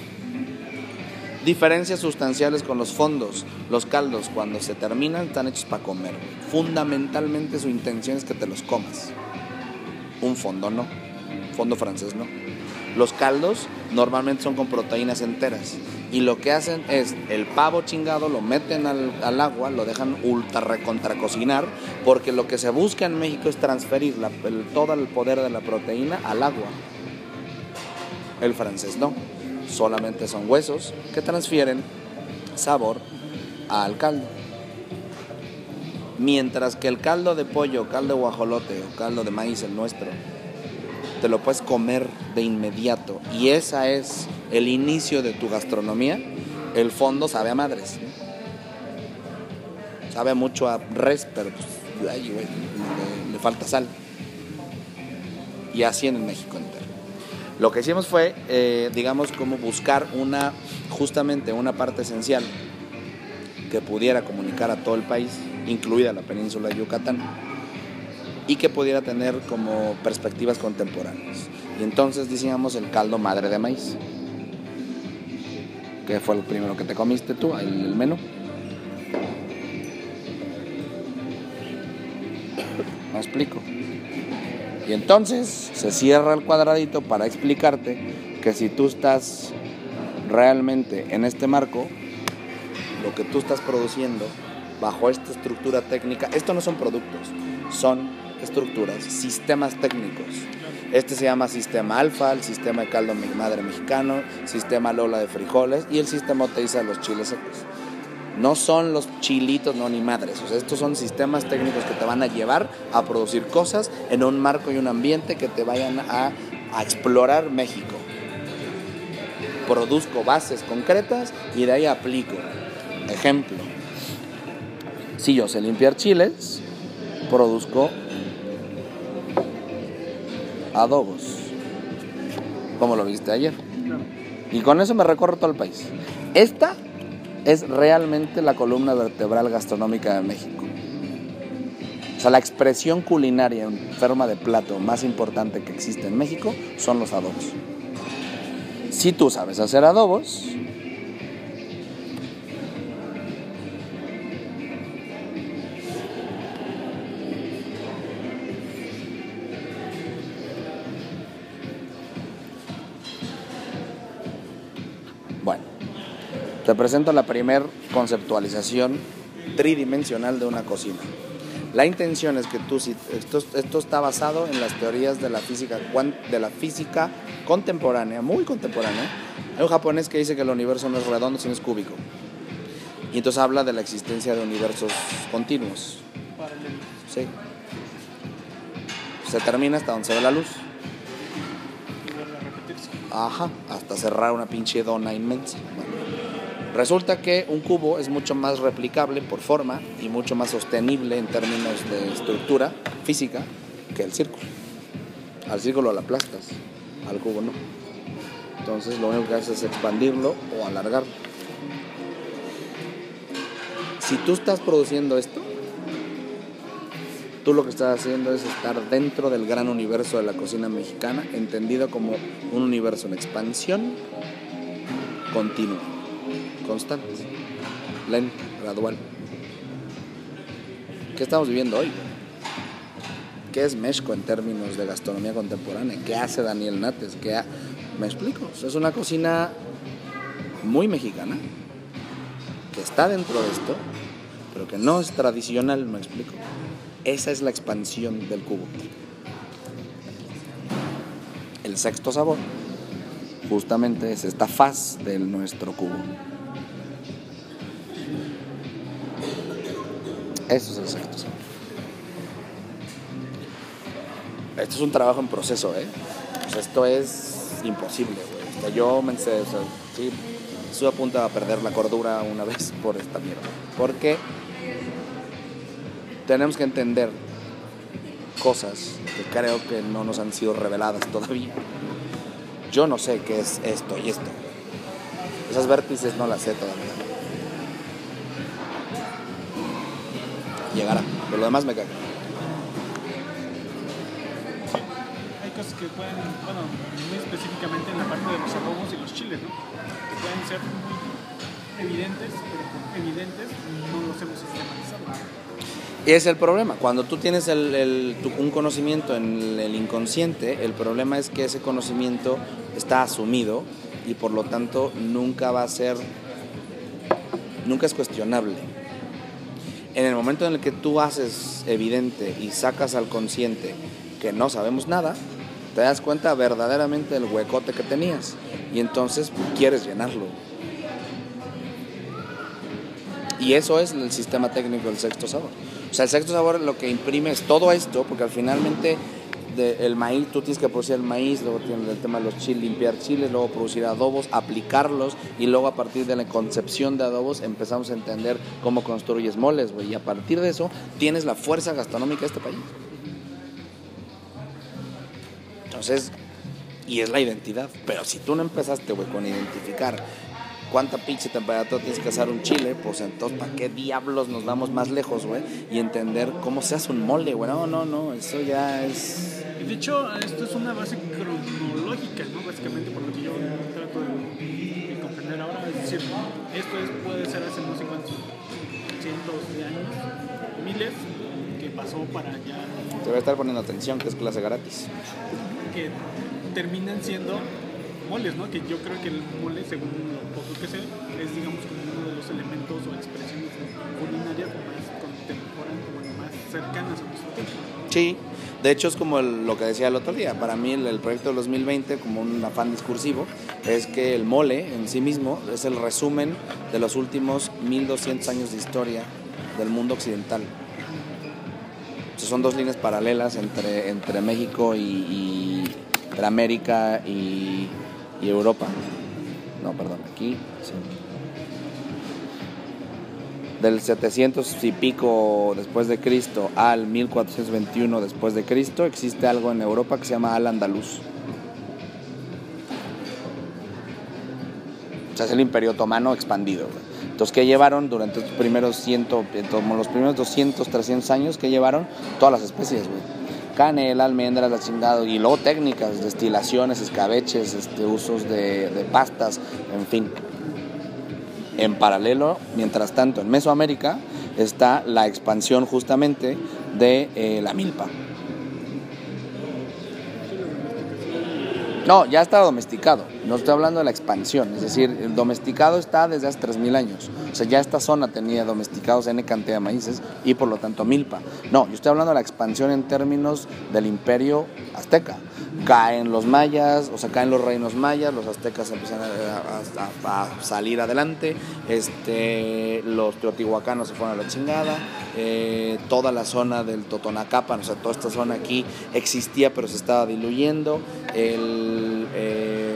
Diferencias sustanciales con los fondos. Los caldos, cuando se terminan, están hechos para comer. Fundamentalmente su intención es que te los comas. Un fondo no. Fondo francés no. Los caldos normalmente son con proteínas enteras y lo que hacen es el pavo chingado lo meten al, agua, lo dejan ultra recontra cocinar, porque lo que se busca en México es transferir todo el poder de la proteína al agua. El francés no, solamente son huesos que transfieren sabor al caldo. Mientras que el caldo de pollo, caldo de guajolote o caldo de maíz, el nuestro, te lo puedes comer de inmediato y esa es el inicio de tu gastronomía, el fondo sabe a madres. Sabe mucho a res, pero pues, le, falta sal. Y así en México entero. Lo que hicimos fue, eh, digamos, como buscar una, justamente una parte esencial que pudiera comunicar a todo el país, incluida la península de Yucatán, y que pudiera tener como perspectivas contemporáneas. Y entonces diseñamos el caldo madre de maíz. que fue el primero que te comiste tú, el, menú. ¿Me explico? Y entonces se cierra el cuadradito para explicarte que si tú estás realmente en este marco, lo que tú estás produciendo bajo esta estructura técnica, esto no son productos, son estructuras, sistemas técnicos. Este se llama sistema alfa, el sistema de caldo madre mexicano, sistema Lola de frijoles y el sistema Oteiza de los chiles secos. No son los chilitos, no ni madres. O sea, estos son sistemas técnicos que te van a llevar a producir cosas en un marco y un ambiente que te vayan a, a explorar México. Produzco bases concretas y de ahí aplico. Ejemplo, si yo sé limpiar chiles, produzco adobos, como lo viste ayer. Y con eso me recorro todo el país. Esta es realmente la columna vertebral gastronómica de México. O sea, la expresión culinaria en forma de plato más importante que existe en México son los adobos. Si tú sabes hacer adobos, presento la primer conceptualización tridimensional de una cocina. La intención es que tú, esto, esto está basado en las teorías de la física de la física contemporánea, muy contemporánea. Hay un japonés que dice que el universo no es redondo, sino es cúbico. Y entonces habla de la existencia de universos continuos. ¿sí? Se termina hasta donde se ve la luz. Ajá, hasta cerrar una pinche dona inmensa. Bueno, resulta que un cubo es mucho más replicable por forma y mucho más sostenible en términos de estructura física que el círculo. Al círculo lo aplastas, al cubo no. Entonces lo único que haces es expandirlo o alargarlo. Si tú estás produciendo esto, tú lo que estás haciendo es estar dentro del gran universo de la cocina mexicana, entendido como un universo en expansión continua, constante, lento, gradual. ¿Qué estamos viviendo hoy? ¿Qué es México en términos de gastronomía contemporánea? ¿Qué hace Daniel Nates? ¿Qué ¿Me explico? Es una cocina muy mexicana, que está dentro de esto, pero que no es tradicional, me explico. Esa es la expansión del cubo. El sexto sabor justamente es esta faz de nuestro cubo. Eso es el sexto sabor. Esto es un trabajo en proceso, ¿eh? O esto es imposible, güey. O sea, yo me sé, o sea, sí, estuve a punto de perder la cordura una vez por esta mierda. Porque tenemos que entender cosas que creo que no nos han sido reveladas todavía. Yo no sé qué es esto y esto. Esas vértices no las sé todavía. Llegará, pero lo demás me caga. Hay cosas que pueden, bueno, muy específicamente en la parte de los adobos y los chiles, ¿no? Que pueden ser muy evidentes, pero evidentes no los hemos sistematizado. Y es el problema. Cuando tú tienes el- el- tu- un conocimiento en el, el inconsciente, el problema es que ese conocimiento está asumido y por lo tanto nunca va a ser, nunca es cuestionable. En el momento en el que tú haces evidente y sacas al consciente que no sabemos nada, te das cuenta verdaderamente del huecote que tenías y entonces quieres llenarlo. Y eso es el sistema técnico del sexto sabor. O sea, el sexto sabor lo que imprime es todo esto, porque al finalmente de- el maíz, tú tienes que producir el maíz, luego tienes el tema de los chiles, limpiar chiles, luego producir adobos, aplicarlos y luego a partir de la concepción de adobos empezamos a entender cómo construyes moles, güey. Y a partir de eso tienes la fuerza gastronómica de este país. Entonces, y es la identidad. Pero si tú no empezaste, güey, con identificar cuánta pinche temperatura tienes que hacer un chile, pues entonces, ¿para qué diablos nos vamos más lejos, güey? Y entender cómo se hace un mole, güey. No, no, no, eso ya es... De hecho, esto es una base cronológica, ¿no? Básicamente, por lo que yo trato de, de comprender ahora. Es decir, esto es, puede ser hace no sé cuántos cientos de años, miles, que pasó para ya Te voy a estar poniendo atención, que es clase gratis. que terminan siendo moles, ¿no? Que yo creo que el mole, según lo que es digamos como uno de los elementos o expresiones culinarias más contemporáneas, bueno, más cercanas a nuestro. Sí, de hecho es como lo que decía el otro día, para mí el, proyecto de 2020 como un afán discursivo es que el mole en sí mismo es el resumen de los últimos 1200 años de historia del mundo occidental. Son dos líneas paralelas entre, entre México y, América y Europa. No, perdón, aquí. Del 700 y pico después de Cristo al 1421 después de Cristo existe algo en Europa que se llama Al Andaluz. O sea, es el imperio otomano expandido. Entonces, ¿qué llevaron durante los primeros, ciento, los primeros 200, 300 años? ¿Qué llevaron? Todas las especies, güey. Canela, almendras, la chingada. Y luego técnicas, destilaciones, escabeches, este, usos de, pastas, en fin. En paralelo, mientras tanto, en Mesoamérica está la expansión justamente de eh, la milpa. No, ya está domesticado. No estoy hablando de la expansión. Es decir, el domesticado está desde hace 3.000 años. O sea, ya esta zona tenía domesticados N cantidad de maíces y por lo tanto milpa. No, yo estoy hablando de la expansión en términos del imperio azteca. Caen los mayas, o sea, caen los reinos mayas, los aztecas empiezan a, salir adelante, este, los teotihuacanos se fueron a la chingada, eh, toda la zona del Totonacapan, o sea, toda esta zona aquí existía pero se estaba diluyendo, el, eh,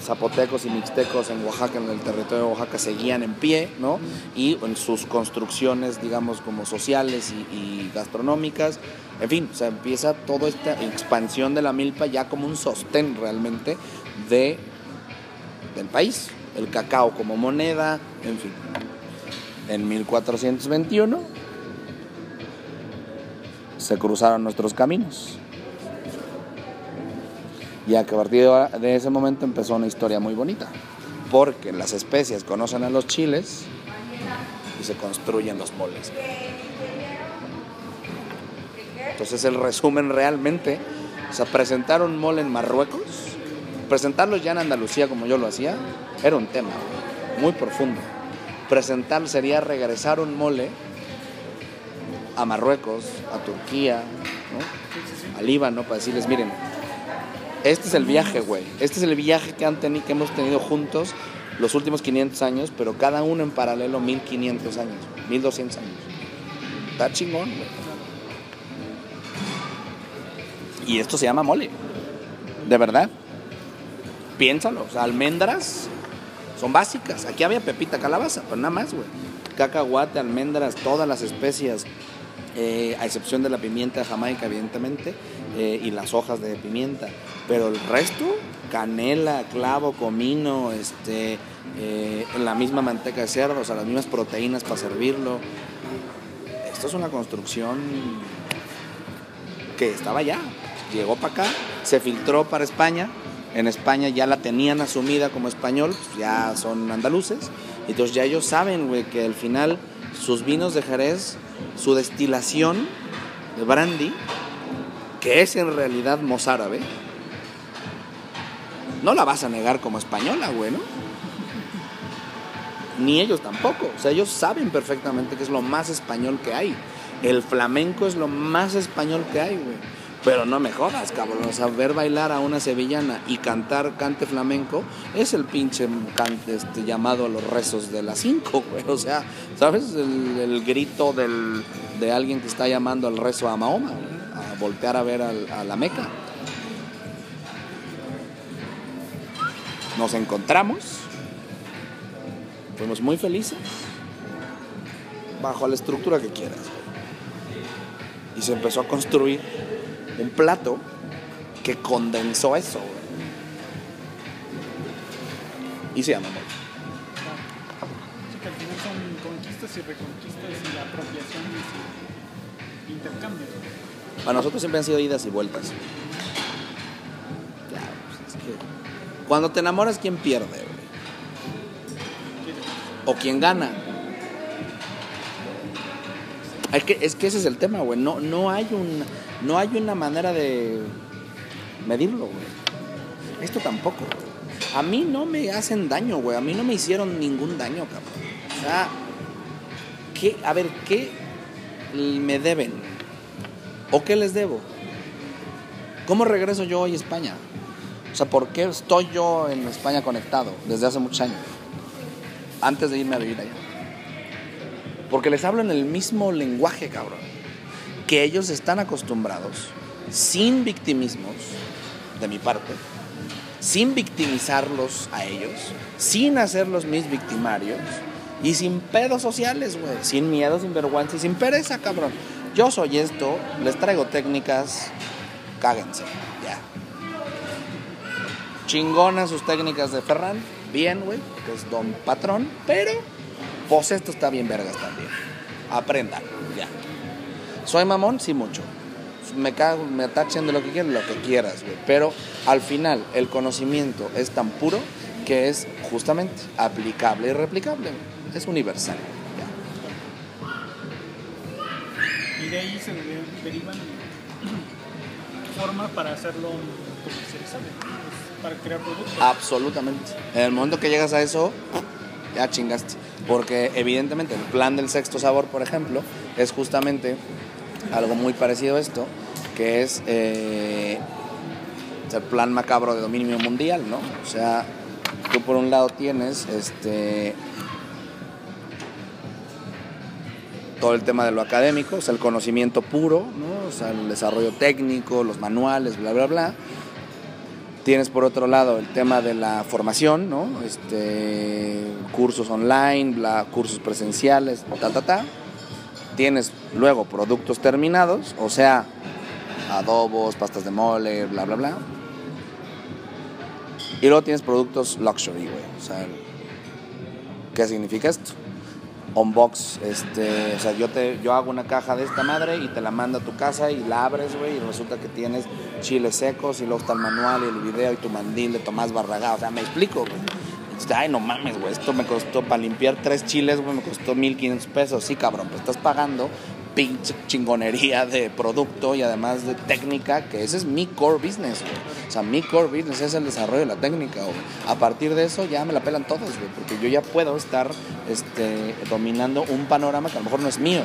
zapotecos y mixtecos en Oaxaca, en el territorio de Oaxaca, seguían en pie, ¿no? Y en sus construcciones, digamos, como sociales y, y gastronómicas, en fin, o sea, empieza toda esta expansión de la milpa ya como un sostén realmente de, del país. El cacao como moneda, en fin. En 1421 se cruzaron nuestros caminos. Y a partir de- ese momento empezó una historia muy bonita. Porque las especias conocen a los chiles y se construyen los moles. Entonces el resumen realmente, o sea, presentar un mole en Marruecos, presentarlo ya en Andalucía como yo lo hacía, era un tema muy profundo. Presentar sería regresar un mole a Marruecos, a Turquía, ¿no? al Líbano, para decirles, miren, este es el viaje, güey. Este es el viaje que, han teni- que hemos tenido juntos los últimos 500 años, pero cada uno en paralelo 1500 años, 1200 años. Está chingón, güey. Y esto se llama mole. De verdad. Piénsalo. Almendras son básicas. Aquí había pepita calabaza, pero nada más, güey. Cacahuate, almendras, todas las especias, eh, a excepción de la pimienta de Jamaica, evidentemente, eh, y las hojas de pimienta. Pero el resto, canela, clavo, comino, este, eh, la misma manteca de cerdo, o sea, las mismas proteínas para servirlo. Esto es una construcción que estaba allá. Llegó para acá, se filtró para España. En España ya la tenían asumida como español, pues ya son andaluces. Entonces ya ellos saben, güey, que al final sus vinos de Jerez, su destilación de brandy, que es en realidad mozárabe, no la vas a negar como española, güey, ¿no? Ni ellos tampoco. O sea, ellos saben perfectamente que es lo más español que hay. El flamenco es lo más español que hay, güey. Pero no me jodas, cabrón. O sea, ver bailar a una sevillana y cantar cante flamenco es el pinche este, llamado a los rezos de las cinco, güey. O sea, ¿sabes? El, grito del, de alguien que está llamando al rezo a Mahoma, a voltear a ver a la Meca. Nos encontramos, fuimos muy felices, bajo la estructura que quieras. Y se empezó a construir un plato que condensó eso. Y se llama mole. son conquistas y reconquistas y la apropiación y intercambio. Para nosotros siempre han sido idas y vueltas. Ya, pues, es que cuando te enamoras, ¿quién pierde? güey? O quién gana. Es que, es que ese es el tema, güey. No, no, hay un, no hay una manera de medirlo, güey. Esto tampoco. A mí no me hacen daño, güey. A mí no me hicieron ningún daño, cabrón. O sea, ¿qué, a ver, ¿qué me deben? ¿O qué les debo? ¿Cómo regreso yo hoy a España? O sea, ¿por qué estoy yo en España conectado desde hace muchos años? Antes de irme a vivir allá. Porque les hablo en el mismo lenguaje, cabrón. Que ellos están acostumbrados, sin victimismos de mi parte, sin victimizarlos a ellos, sin hacerlos mis victimarios y sin pedos sociales, güey. Sin miedo, sin vergüenza y sin pereza, cabrón. Yo soy esto, les traigo técnicas, cáguense, ya. Chingonas sus técnicas de Ferran, bien, güey, que es don patrón, pero pues esto está bien vergas también. Aprendan, ya. Soy mamón, sí mucho. Me cago, me atachen de lo que quieran, lo que quieras, güey. Pero al final el conocimiento es tan puro que es justamente aplicable y replicable. Es universal. ya. Y de ahí se derivan formas para hacerlo comercializable, ¿no? para crear productos. Absolutamente. En el momento que llegas a eso, ya chingaste. Porque evidentemente el plan del sexto sabor, por ejemplo, es justamente algo muy parecido a esto, que es eh, el plan macabro de dominio mundial, ¿no? O sea, tú por un lado tienes este todo el tema de lo académico, o sea, el conocimiento puro, ¿no? O sea, el desarrollo técnico, los manuales, bla, bla, bla. Tienes por otro lado el tema de la formación, ¿no? Este, cursos online, cursos presenciales, ta, ta, ta. Tienes luego productos terminados, o sea, adobos, pastas de mole, bla, bla, bla. Y luego tienes productos luxury, güey. O sea, ¿qué significa esto? Unbox, este, o sea, yo te, yo hago una caja de esta madre y te la mando a tu casa y la abres, güey, y resulta que tienes chiles secos y luego está el manual y el video y tu mandil de Tomás Barragán, o sea, me explico, güey. Ay, no mames, güey, esto me costó, para limpiar tres chiles, güey, me costó 1500 pesos. Sí, cabrón, pues estás pagando pinche chingonería de producto y además de técnica, que ese es mi core business, güey. O sea, mi core business es el desarrollo de la técnica, güey. A partir de eso ya me la pelan todos, güey, porque yo ya puedo estar este, dominando un panorama que a lo mejor no es mío.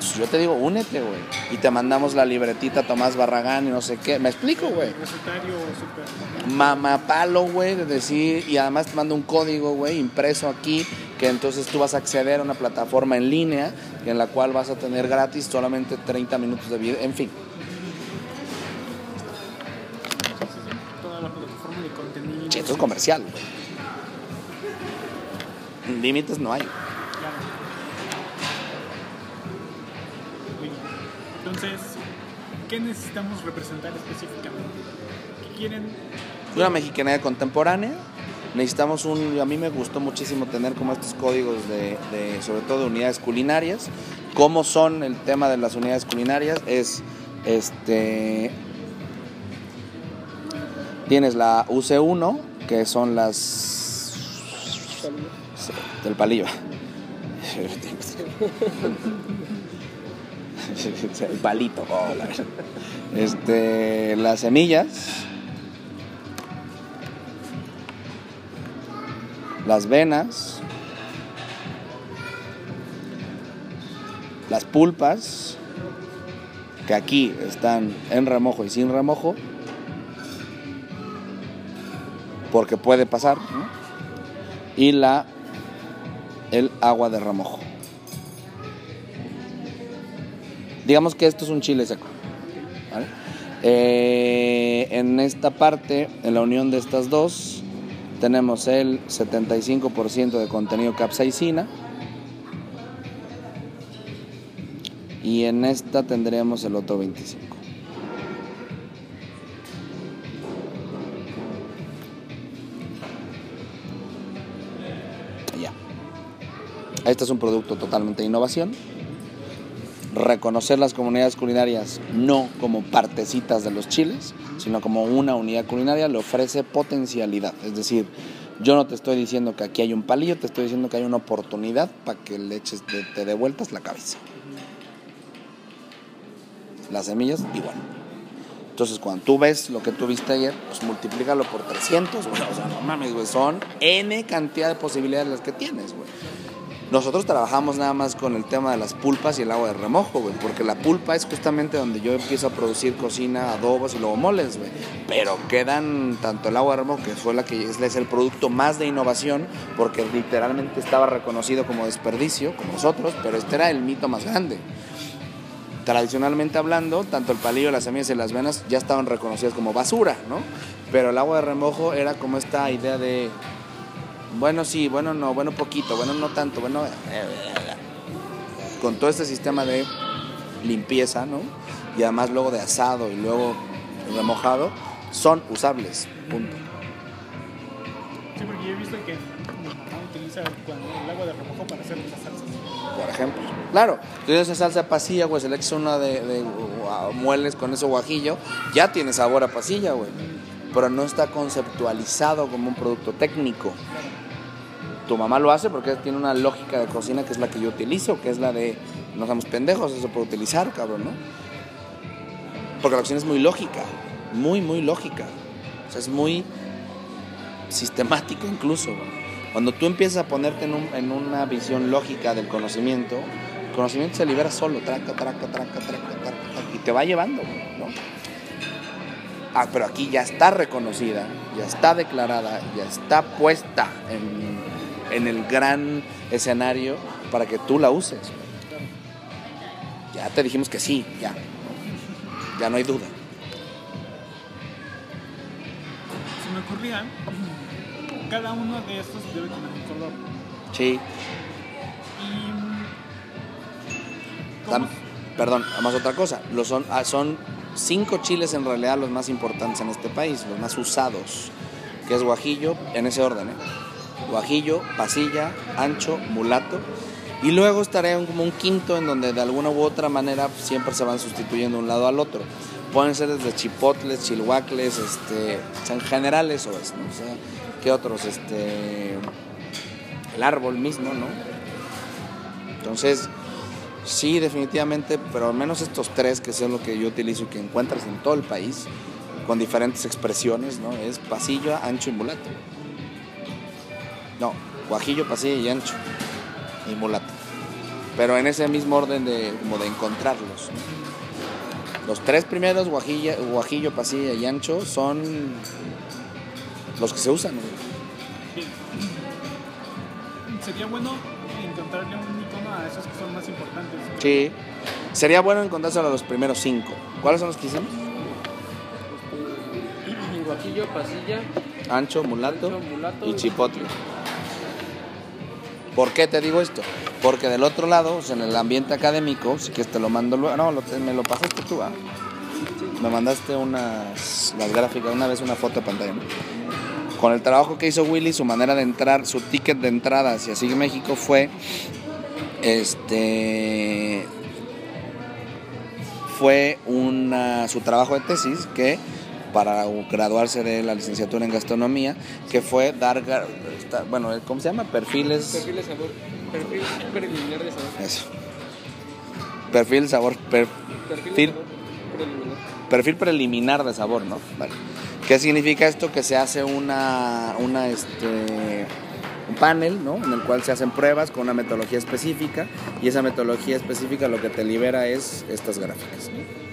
Entonces, yo te digo, únete, güey. Y te mandamos la libretita Tomás Barragán y no sé qué. ¿Me explico, güey? Mamapalo, güey, de decir, y además te mando un código, güey, impreso aquí, que entonces tú vas a acceder a una plataforma en línea, en la cual vas a tener gratis solamente 30 minutos de video, en fin. Toda la plataforma de contenido. Sí, esto es comercial. Límites no hay. Entonces, ¿qué necesitamos representar específicamente? ¿Qué quieren? Una mexicanidad contemporánea. Necesitamos un, a mí me gustó muchísimo tener como estos códigos de, de, sobre todo de unidades culinarias. ¿Cómo son el tema de las unidades culinarias? Es, este, tienes la UC1, que son las del palillo. El palito. oh, la. Este, las semillas. Las venas. Las pulpas. Que aquí están en remojo y sin remojo. Porque puede pasar. Y la el agua de remojo. Digamos que esto es un chile seco. Eh, en esta parte, en la unión de estas dos, tenemos el 75% de contenido capsaicina. Y en esta tendremos el otro 25%. Ya. Este es un producto totalmente de innovación. Reconocer las comunidades culinarias no como partecitas de los chiles, sino como una unidad culinaria le ofrece potencialidad. Es decir, yo no te estoy diciendo que aquí hay un palillo, te estoy diciendo que hay una oportunidad para que le eches, te, te dé la cabeza. Las semillas, igual. Entonces, cuando tú ves lo que tú viste ayer, pues multiplícalo por 300, güey. O sea, no mames, güey. Son N cantidad de posibilidades las que tienes, güey. Nosotros trabajamos nada más con el tema de las pulpas y el agua de remojo, güey. Porque la pulpa es justamente donde yo empiezo a producir cocina, adobos y luego moles, güey. Pero quedan tanto el agua de remojo, que fue la que es, es el producto más de innovación, porque literalmente estaba reconocido como desperdicio, como nosotros, pero este era el mito más grande tradicionalmente hablando, tanto el palillo, las semillas y las venas ya estaban reconocidas como basura, ¿no? Pero el agua de remojo era como esta idea de, bueno, sí, bueno, no, bueno, poquito, bueno, no tanto, bueno, con todo este sistema de limpieza, ¿no? Y además luego de asado y luego remojado, son usables, punto. Sí, porque yo he visto que mi mamá utiliza cuando el agua de remojo para hacer las salsas. por ejemplo. Claro, tú esa salsa pasilla, güey, se le echas una de, de mueles con ese guajillo, ya tiene sabor a pasilla, güey. Pero no está conceptualizado como un producto técnico. Tu mamá lo hace porque tiene una lógica de cocina que es la que yo utilizo, que es la de no somos pendejos, eso puede utilizar, cabrón, ¿no? Porque la cocina es muy lógica, muy, muy lógica. O sea, es muy sistemático incluso. Cuando tú empiezas a ponerte en, un- en una visión lógica del conocimiento, el conocimiento se libera solo, traca, traca, traca, traca, traca, y te va llevando, ¿no? Ah, pero aquí ya está reconocida, ya está declarada, ya está puesta en, en el gran escenario para que tú la uses. Ya te dijimos que sí, ya. Ya no hay duda. Se me ocurría, cada uno de estos debe tener un color. Sí. Y. Perdón, además otra cosa, los son, ah, son cinco chiles en realidad los más importantes en este país, los más usados, que es guajillo, en ese orden, ¿eh? Guajillo, pasilla, ancho, mulato, y luego estaré un- como un quinto en donde de alguna u otra manera siempre se van sustituyendo un lado al otro. Pueden ser desde chipotles, chilhuacles, este, en general eso es, ¿no? O sea, ¿qué otros? Este, el árbol mismo, ¿no? Entonces, Sí, definitivamente, pero al menos estos tres, que son lo que yo utilizo y que encuentras en todo el país, con diferentes expresiones, ¿no? Es pasillo, ancho y mulato. No, guajillo, pasillo y ancho. Y mulato. Pero en ese mismo orden de, como de encontrarlos. Los tres primeros, guajilla, guajillo, pasilla y ancho, son los que se usan. Sería bueno encontrarle un icono a esos que son más importantes. Sí. Sería bueno encontrárselo a los primeros cinco. ¿Cuáles son los que hicimos? Guajillo, pasilla, Ancho, mulato, ancho, mulato y chipotle. ¿Por qué te digo esto? Porque del otro lado, sea, en el ambiente académico, si quieres te lo mando luego. No, me lo pasaste tú, ¿ah? Me mandaste unas las gráficas, una vez una foto de pantalla. Con el trabajo que hizo Willy, su manera de entrar, su ticket de entrada hacia Sigue México fue este fue una, su trabajo de tesis que para graduarse de la licenciatura en gastronomía, que fue dar, bueno, ¿cómo se llama? Perfiles. perfil de sabor, perfil preliminar de sabor. Eso. Perfil, sabor, per- Perfil Fil- de sabor preliminar. perfil preliminar de sabor, ¿no? Vale. ¿Qué significa esto? Que se hace una, una este, un panel, ¿no? En el cual se hacen pruebas con una metodología específica y esa metodología específica lo que te libera es estas gráficas. ¿no?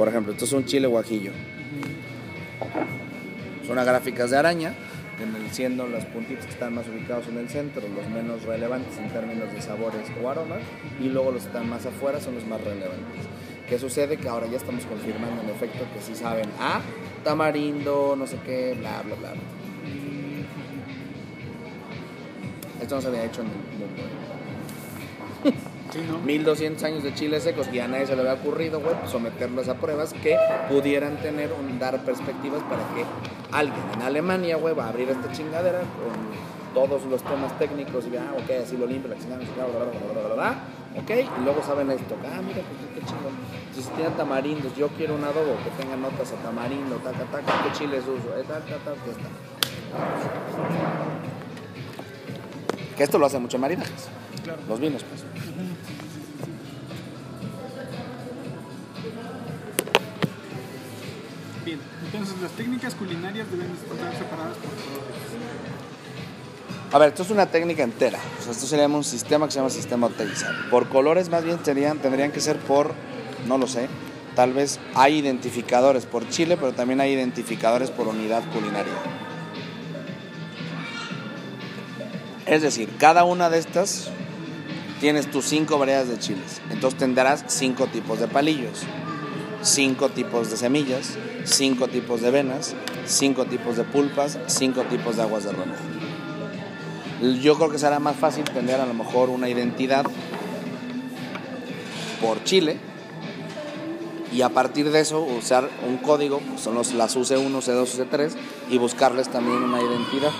Por ejemplo, esto es un chile guajillo. Son unas gráficas de araña, siendo los puntitos que están más ubicados en el centro los menos relevantes en términos de sabores o aromas, y luego los que están más afuera son los más relevantes. ¿Qué sucede? Que ahora ya estamos confirmando en efecto que sí saben a tamarindo, no sé qué, bla, bla, bla. Esto no se había hecho en el mundo. Sí, ¿no? 1200 años de chiles secos y a nadie se le había ocurrido, pues, someterlos a pruebas que pudieran tener, un, dar perspectivas para que alguien en Alemania, va a abrir esta chingadera con todos los temas técnicos y ah, ok, así lo limpio, la chingada, bla, ok, y luego saben esto, ah, mira, pues qué chingón. Si tienen tamarindos, yo quiero un adobo que tenga notas a tamarindo, taca, taca, qué chiles uso, eh, tal, tal, ya está. Que esto lo hace mucho en maridajes, Claro. los vinos, pues. Bien, entonces las técnicas culinarias deben estar separadas por colores. A ver, esto es una técnica entera. O sea, esto se llama un sistema que se llama sistema Oteiza. Por colores más bien serían, tendrían que ser por, no lo sé, tal vez hay identificadores por Chile, pero también hay identificadores por unidad culinaria. Es decir, cada una de estas tienes tus cinco variedades de chiles. Entonces tendrás cinco tipos de palillos, cinco tipos de semillas, cinco tipos de venas, cinco tipos de pulpas, cinco tipos de aguas de remojo. Yo creo que será más fácil tener a lo mejor una identidad por Chile y a partir de eso usar un código, son los, las UC1, C2, C3 y buscarles también una identidad.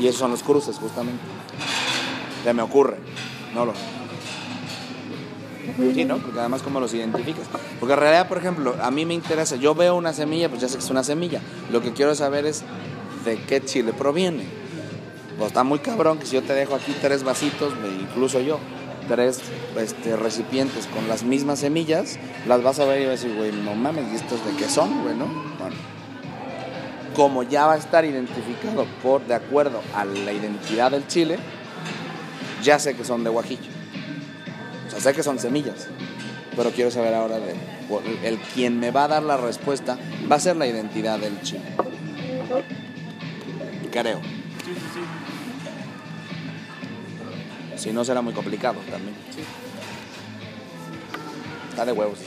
Y esos son los cruces justamente. Se me ocurre, no lo Sí, ¿no? Porque además cómo los identificas. Porque en realidad, por ejemplo, a mí me interesa, yo veo una semilla, pues ya sé que es una semilla. Lo que quiero saber es de qué chile proviene. Pues está muy cabrón que si yo te dejo aquí tres vasitos, incluso yo, tres este, recipientes con las mismas semillas, las vas a ver y vas a decir, güey, no mames, ¿y estos de qué son, güey, no? Bueno, como ya va a estar identificado por, de acuerdo a la identidad del chile, ya sé que son de guajillo. O sea, sé que son semillas, pero quiero saber ahora de el quien me va a dar la respuesta va a ser la identidad del chile. Creo. Sí, sí, sí. Si no será muy complicado también. Está de huevos.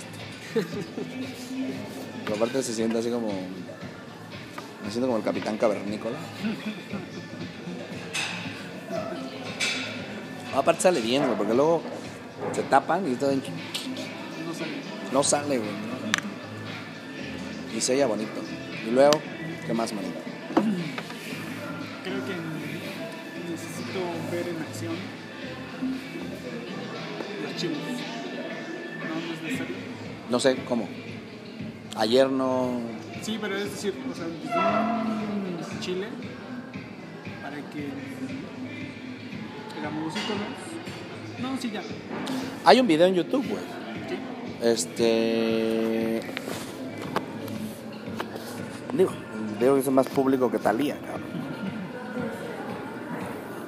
Pero aparte se siente así como. Me siento como el capitán cavernícola. No, aparte sale bien, güey, porque luego se tapan y todo en- No sale. no sale, güey. Y se oye bonito. Y luego, ¿qué más, manito? Creo que necesito ver en acción los chiles. No, no es necesario. No sé cómo. Ayer no. Sí, pero es decir, o sea, un chile para que hagamos iconos. No, sí, ya. Hay un video en YouTube, güey. Sí. Este. Digo, digo que es más público que Talía, cabrón.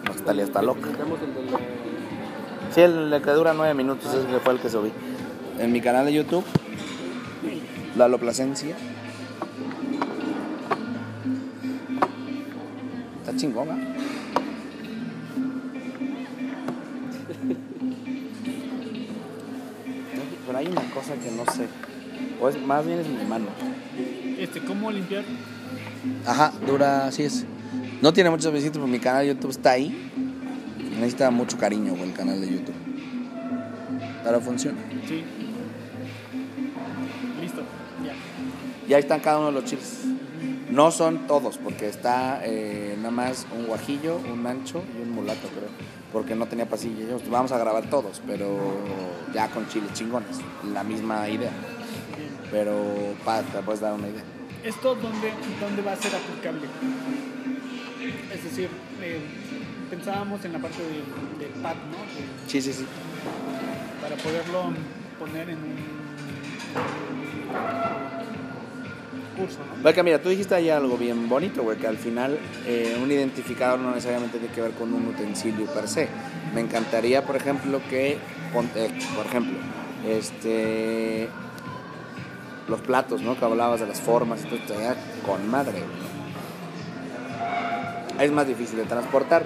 No, que Talía está loca. Sí, el, el que dura nueve minutos ese que fue el que subí. En mi canal de YouTube, Lalo Plasencia. Está chingona. Pero hay una cosa que no sé. O es, más bien es mi mano. Este, ¿cómo limpiar? Ajá, dura, así es. No tiene muchos visitas, pero mi canal de YouTube está ahí. Necesita mucho cariño, el canal de YouTube. Pero funciona. Sí. Y ahí están cada uno de los chiles. No son todos, porque está eh, nada más un guajillo, un ancho y un mulato, creo. Porque no tenía pasillo. Vamos a grabar todos, pero ya con chiles chingones. La misma idea. Pero para te puedes dar una idea. ¿Esto dónde, dónde va a ser aplicable? Es decir, eh, pensábamos en la parte de, de pad, ¿no? De- Sí, sí, sí. para poderlo poner en un, en un curso, ¿no? Porque mira, tú dijiste ahí algo bien bonito, güey, que al final eh, un identificador no necesariamente tiene que ver con un utensilio per se. Me encantaría, por ejemplo, que, eh, por ejemplo, este, los platos, ¿no? Que hablabas de las formas estaría con madre. Es más difícil de transportar.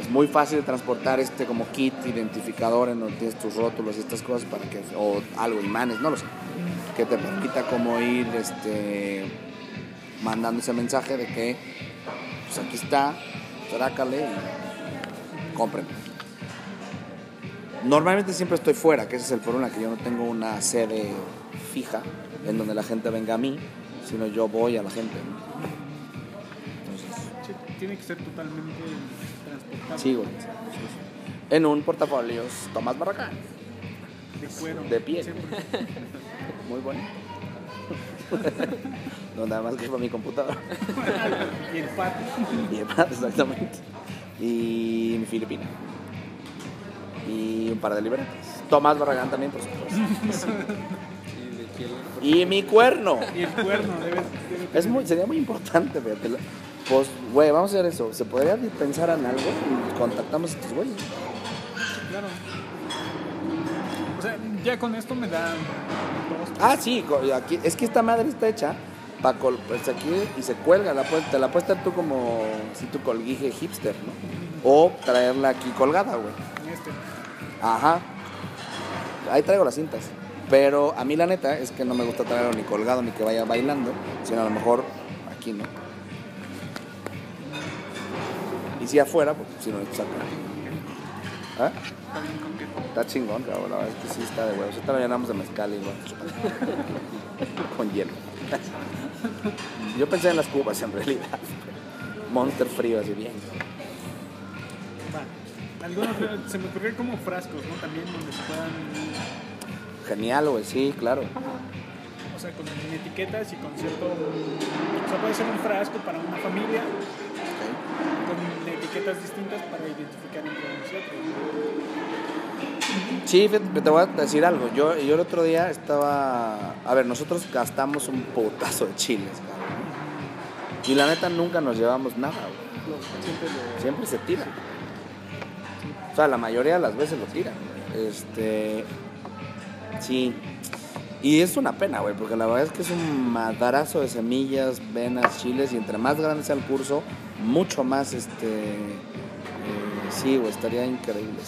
Es muy fácil de transportar este como kit identificador en donde tienes tus rótulos y estas cosas para que, o algo, imanes, no lo sé que te permita como ir este mandando ese mensaje de que pues aquí está, trácale y compren. Normalmente siempre estoy fuera, que ese es el problema, que yo no tengo una sede fija en donde la gente venga a mí, sino yo voy a la gente. ¿no? tiene que ser totalmente transportable. Sí, güey. En un portafolio Tomás Barragán. De cuero. De piel. Muy bueno. no, nada más que para mi computadora. Y el pat. Y demás, exactamente. Y mi Filipina. Y un par de libretas. Tomás Barragán también, por supuesto. Y mi cuerno. Y el cuerno debe, debe Es muy, sería muy importante, fíjate. Pues, güey, vamos a hacer eso. ¿Se podría pensar en algo? Y contactamos a estos güeyes. Claro. O sea, ya con esto me da. Ah, sí, aquí, es que esta madre está hecha para pues aquí y se cuelga, la puedes- te la puedes traer tú como si tu colguije hipster, ¿no? O traerla aquí colgada, güey. este. Ajá. Ahí traigo las cintas. Pero a mí la neta es que no me gusta traerlo ni colgado ni que vaya bailando, sino a lo mejor aquí, ¿no? Y si afuera, pues si no, saca. ¿Ah? Está bien coqueto. Está chingón, cabrón. La verdad es que sí está de huevos. Ahorita lo llenamos de mezcal y bueno, con hielo. Yo pensé en las cubas en realidad. Monster frío, así bien. Va. Algunos, se me ocurrió como frascos, ¿no? También donde se puedan. Genial, güey, sí, claro. O sea, con etiquetas y con cierto. O sea, puede ser un frasco para una familia etiquetas distintas para identificar entre unos y otros. Sí, te voy a decir algo. Yo, yo el otro día estaba. A ver, nosotros gastamos un putazo de chiles, cabrón. Y la neta nunca nos llevamos nada, güey. No, siempre lo. Siempre se tira. O sea, la mayoría de las veces lo tiran. Este. Sí. Y es una pena, güey, porque la verdad es que es un madarazo de semillas, venas, chiles, y entre más grande sea el curso, mucho más, este. eh, sí, estaría increíble.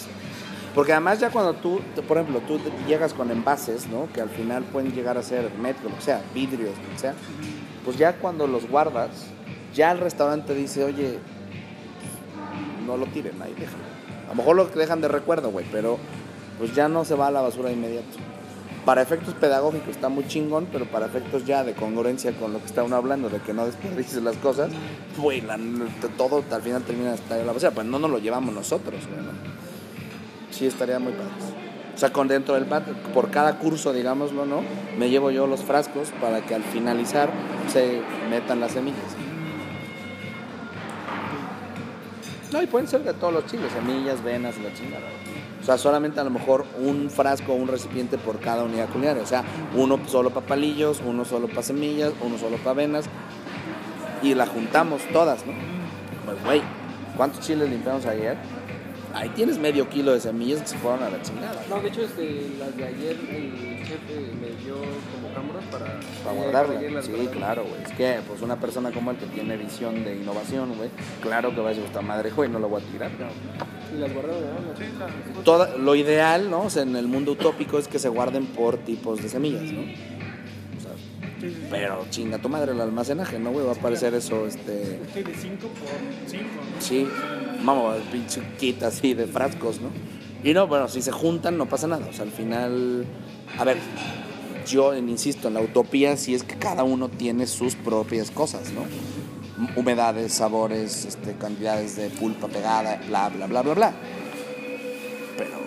Porque además ya cuando tú, por ejemplo, tú llegas con envases, ¿no? Que al final pueden llegar a ser metro, lo que sea, vidrios, lo sea. Pues ya cuando los guardas, ya el restaurante dice, oye, no lo tiren ahí, déjalo. A lo mejor lo dejan de recuerdo, güey, pero pues ya no se va a la basura de inmediato. Para efectos pedagógicos está muy chingón, pero para efectos ya de congruencia con lo que está uno hablando, de que no desperdicies las cosas, todo al final termina hasta la basura. Pues no nos lo llevamos nosotros, güey, ¿no? Sí, estaría muy padre. O sea, con dentro del pat, por cada curso, digámoslo, ¿no? Me llevo yo los frascos para que al finalizar se metan las semillas. No, y pueden ser de todos los chiles, semillas, venas, la chingada. O sea, solamente a lo mejor un frasco o un recipiente por cada unidad culinaria. O sea, uno solo para palillos, uno solo para semillas, uno solo para venas. Y la juntamos todas, ¿no? Pues, güey, ¿cuántos chiles limpiamos ayer? Ahí tienes medio kilo de semillas que se fueron a la chingada. No, de hecho, este, las de ayer el chef eh, me dio como cámaras para, Para eh, guardarla. ayer las Sí, claro, güey. Es que, pues, una persona como él que tiene visión de innovación, güey, claro que va a decir, esta madre, güey, no lo voy a tirar, cabrón. Y las guardaba, ¿no? Las- Toda- lo ideal, ¿no? O sea, en el mundo utópico es que se guarden por tipos de semillas, ¿no? O sea, Sí, sí, sí. pero chinga tu madre el almacenaje, ¿no, güey? Va a aparecer eso, este... De 5 por 5. Sí, vamos, pinche kit así de frascos, ¿no? Y no, bueno, si se juntan no pasa nada. O sea, al final, a ver, yo insisto, en la utopía sí es que cada uno tiene sus propias cosas, ¿no? Humedades, sabores, este, cantidades de pulpa pegada, bla, bla, bla, bla, bla. Pero,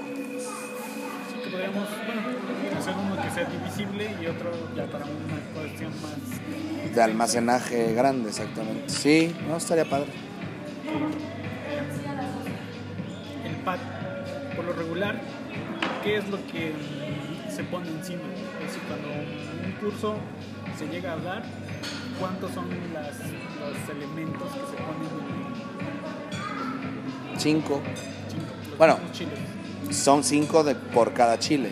que podríamos, bueno, hacer uno que sea divisible y otro ya para una cuestión más. de almacenaje grande, exactamente. Sí, no, estaría padre. El pack, por lo regular, ¿qué es lo que se pone encima? Es decir, cuando un curso se llega a hablar, ¿cuántos son las, los elementos que se ponen Cinco. en chingo? Los Bueno. chiles. Son cinco de, por cada chile.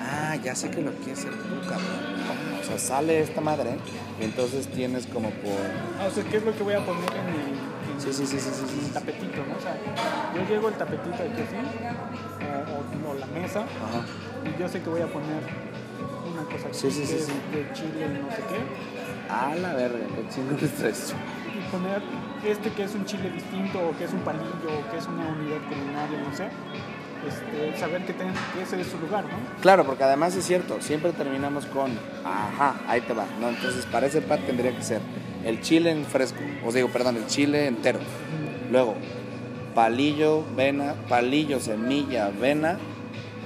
Ah, ya sé que lo quieres hacer tú, cabrón. O sea, sale esta madre y entonces tienes como por... Ah, o sea, ¿qué es lo que voy a poner en el, en Sí, sí, sí, sí, sí, sí. el tapetito, ¿no? O sea, yo llego el tapetito aquí así, o, o- o la mesa, Ajá. y yo sé que voy a poner una cosa aquí Sí, sí, sí, sí. de chile y no sé qué, A la verga, qué chingón está eso. y poner este que es un chile distinto, o que es un palillo, o que es una unidad culinaria, no sé, este, saber que, ten- que ese es su lugar, ¿no? Claro, porque además es cierto, siempre terminamos con, ajá, ahí te va, ¿no? Entonces, para ese pat tendría que ser el chile en fresco, os digo, perdón, el chile entero. Luego, palillo, vena, palillo, semilla, vena,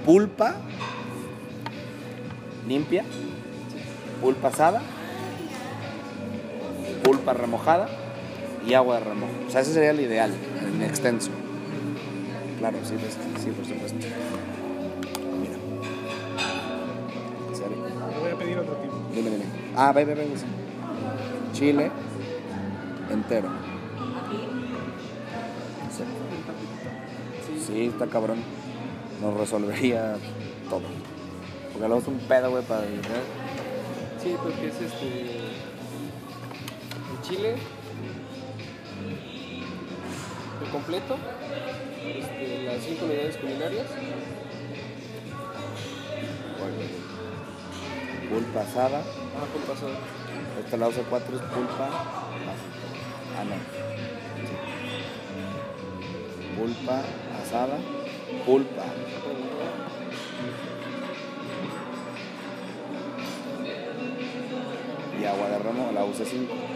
pulpa limpia, pulpa asada, pulpa remojada y agua de remojo. O sea, ese sería el ideal, en extenso. Claro, sí, pues, sí, por supuesto. Mira. Te voy a pedir otro tipo. Dime, dime. Ah, ve, ve, ve. Chile entero. Sí. Sí, está cabrón. Nos resolvería todo. Porque luego es un pedo, güey, para ¿eh? Sí, porque es este. El chile. El completo. Este, las cinco unidades culinarias. Pulpa asada. Ah, con pasado. Este lado C4 es pulpa. Ah, no. Sí. Pulpa asada. Pulpa. Y agua de remo, la UC5.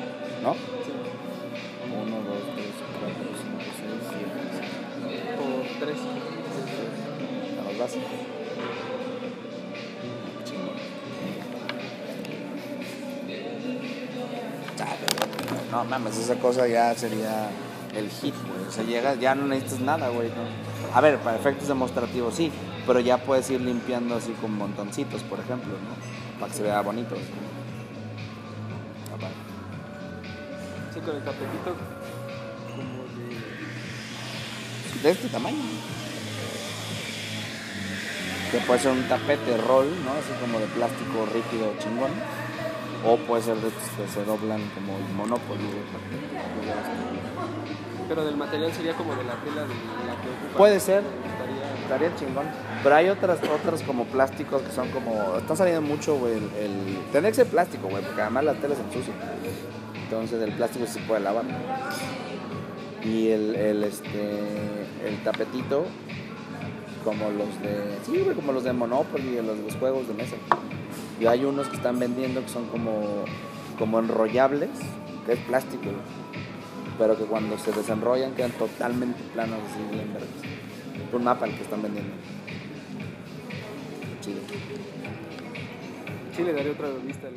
No mames, esa cosa ya sería el hit, güey. O sea, llegas, ya no necesitas nada, güey. ¿no? A ver, para efectos demostrativos sí, pero ya puedes ir limpiando así con montoncitos, por ejemplo, ¿no? Para que se vea bonito. ¿sí? Sí, con el tapetito. Como de. de este tamaño. Que puede ser un tapete roll, ¿no? Así como de plástico rígido chingón. O puede ser de estos que se doblan como el Monopoly. Pero del material sería como de la tela de la que ocupa. Puede ser, Estaría. estaría chingón. Pero hay otras, otras como plásticos que son como. Están saliendo mucho, güey. El, el... Tendría que ser plástico, güey, porque además la tela se ensucia. Entonces el plástico sí se puede lavar. Y el, el, este, el tapetito, como los de. Sí, como los de Monopoly, los los juegos de mesa. Y hay unos que están vendiendo que son como, como enrollables, que es plástico, pero que cuando se desenrollan quedan totalmente planos, así bien verdes. Un mapa el que están vendiendo. Chido. Sí, le daría otra vista al.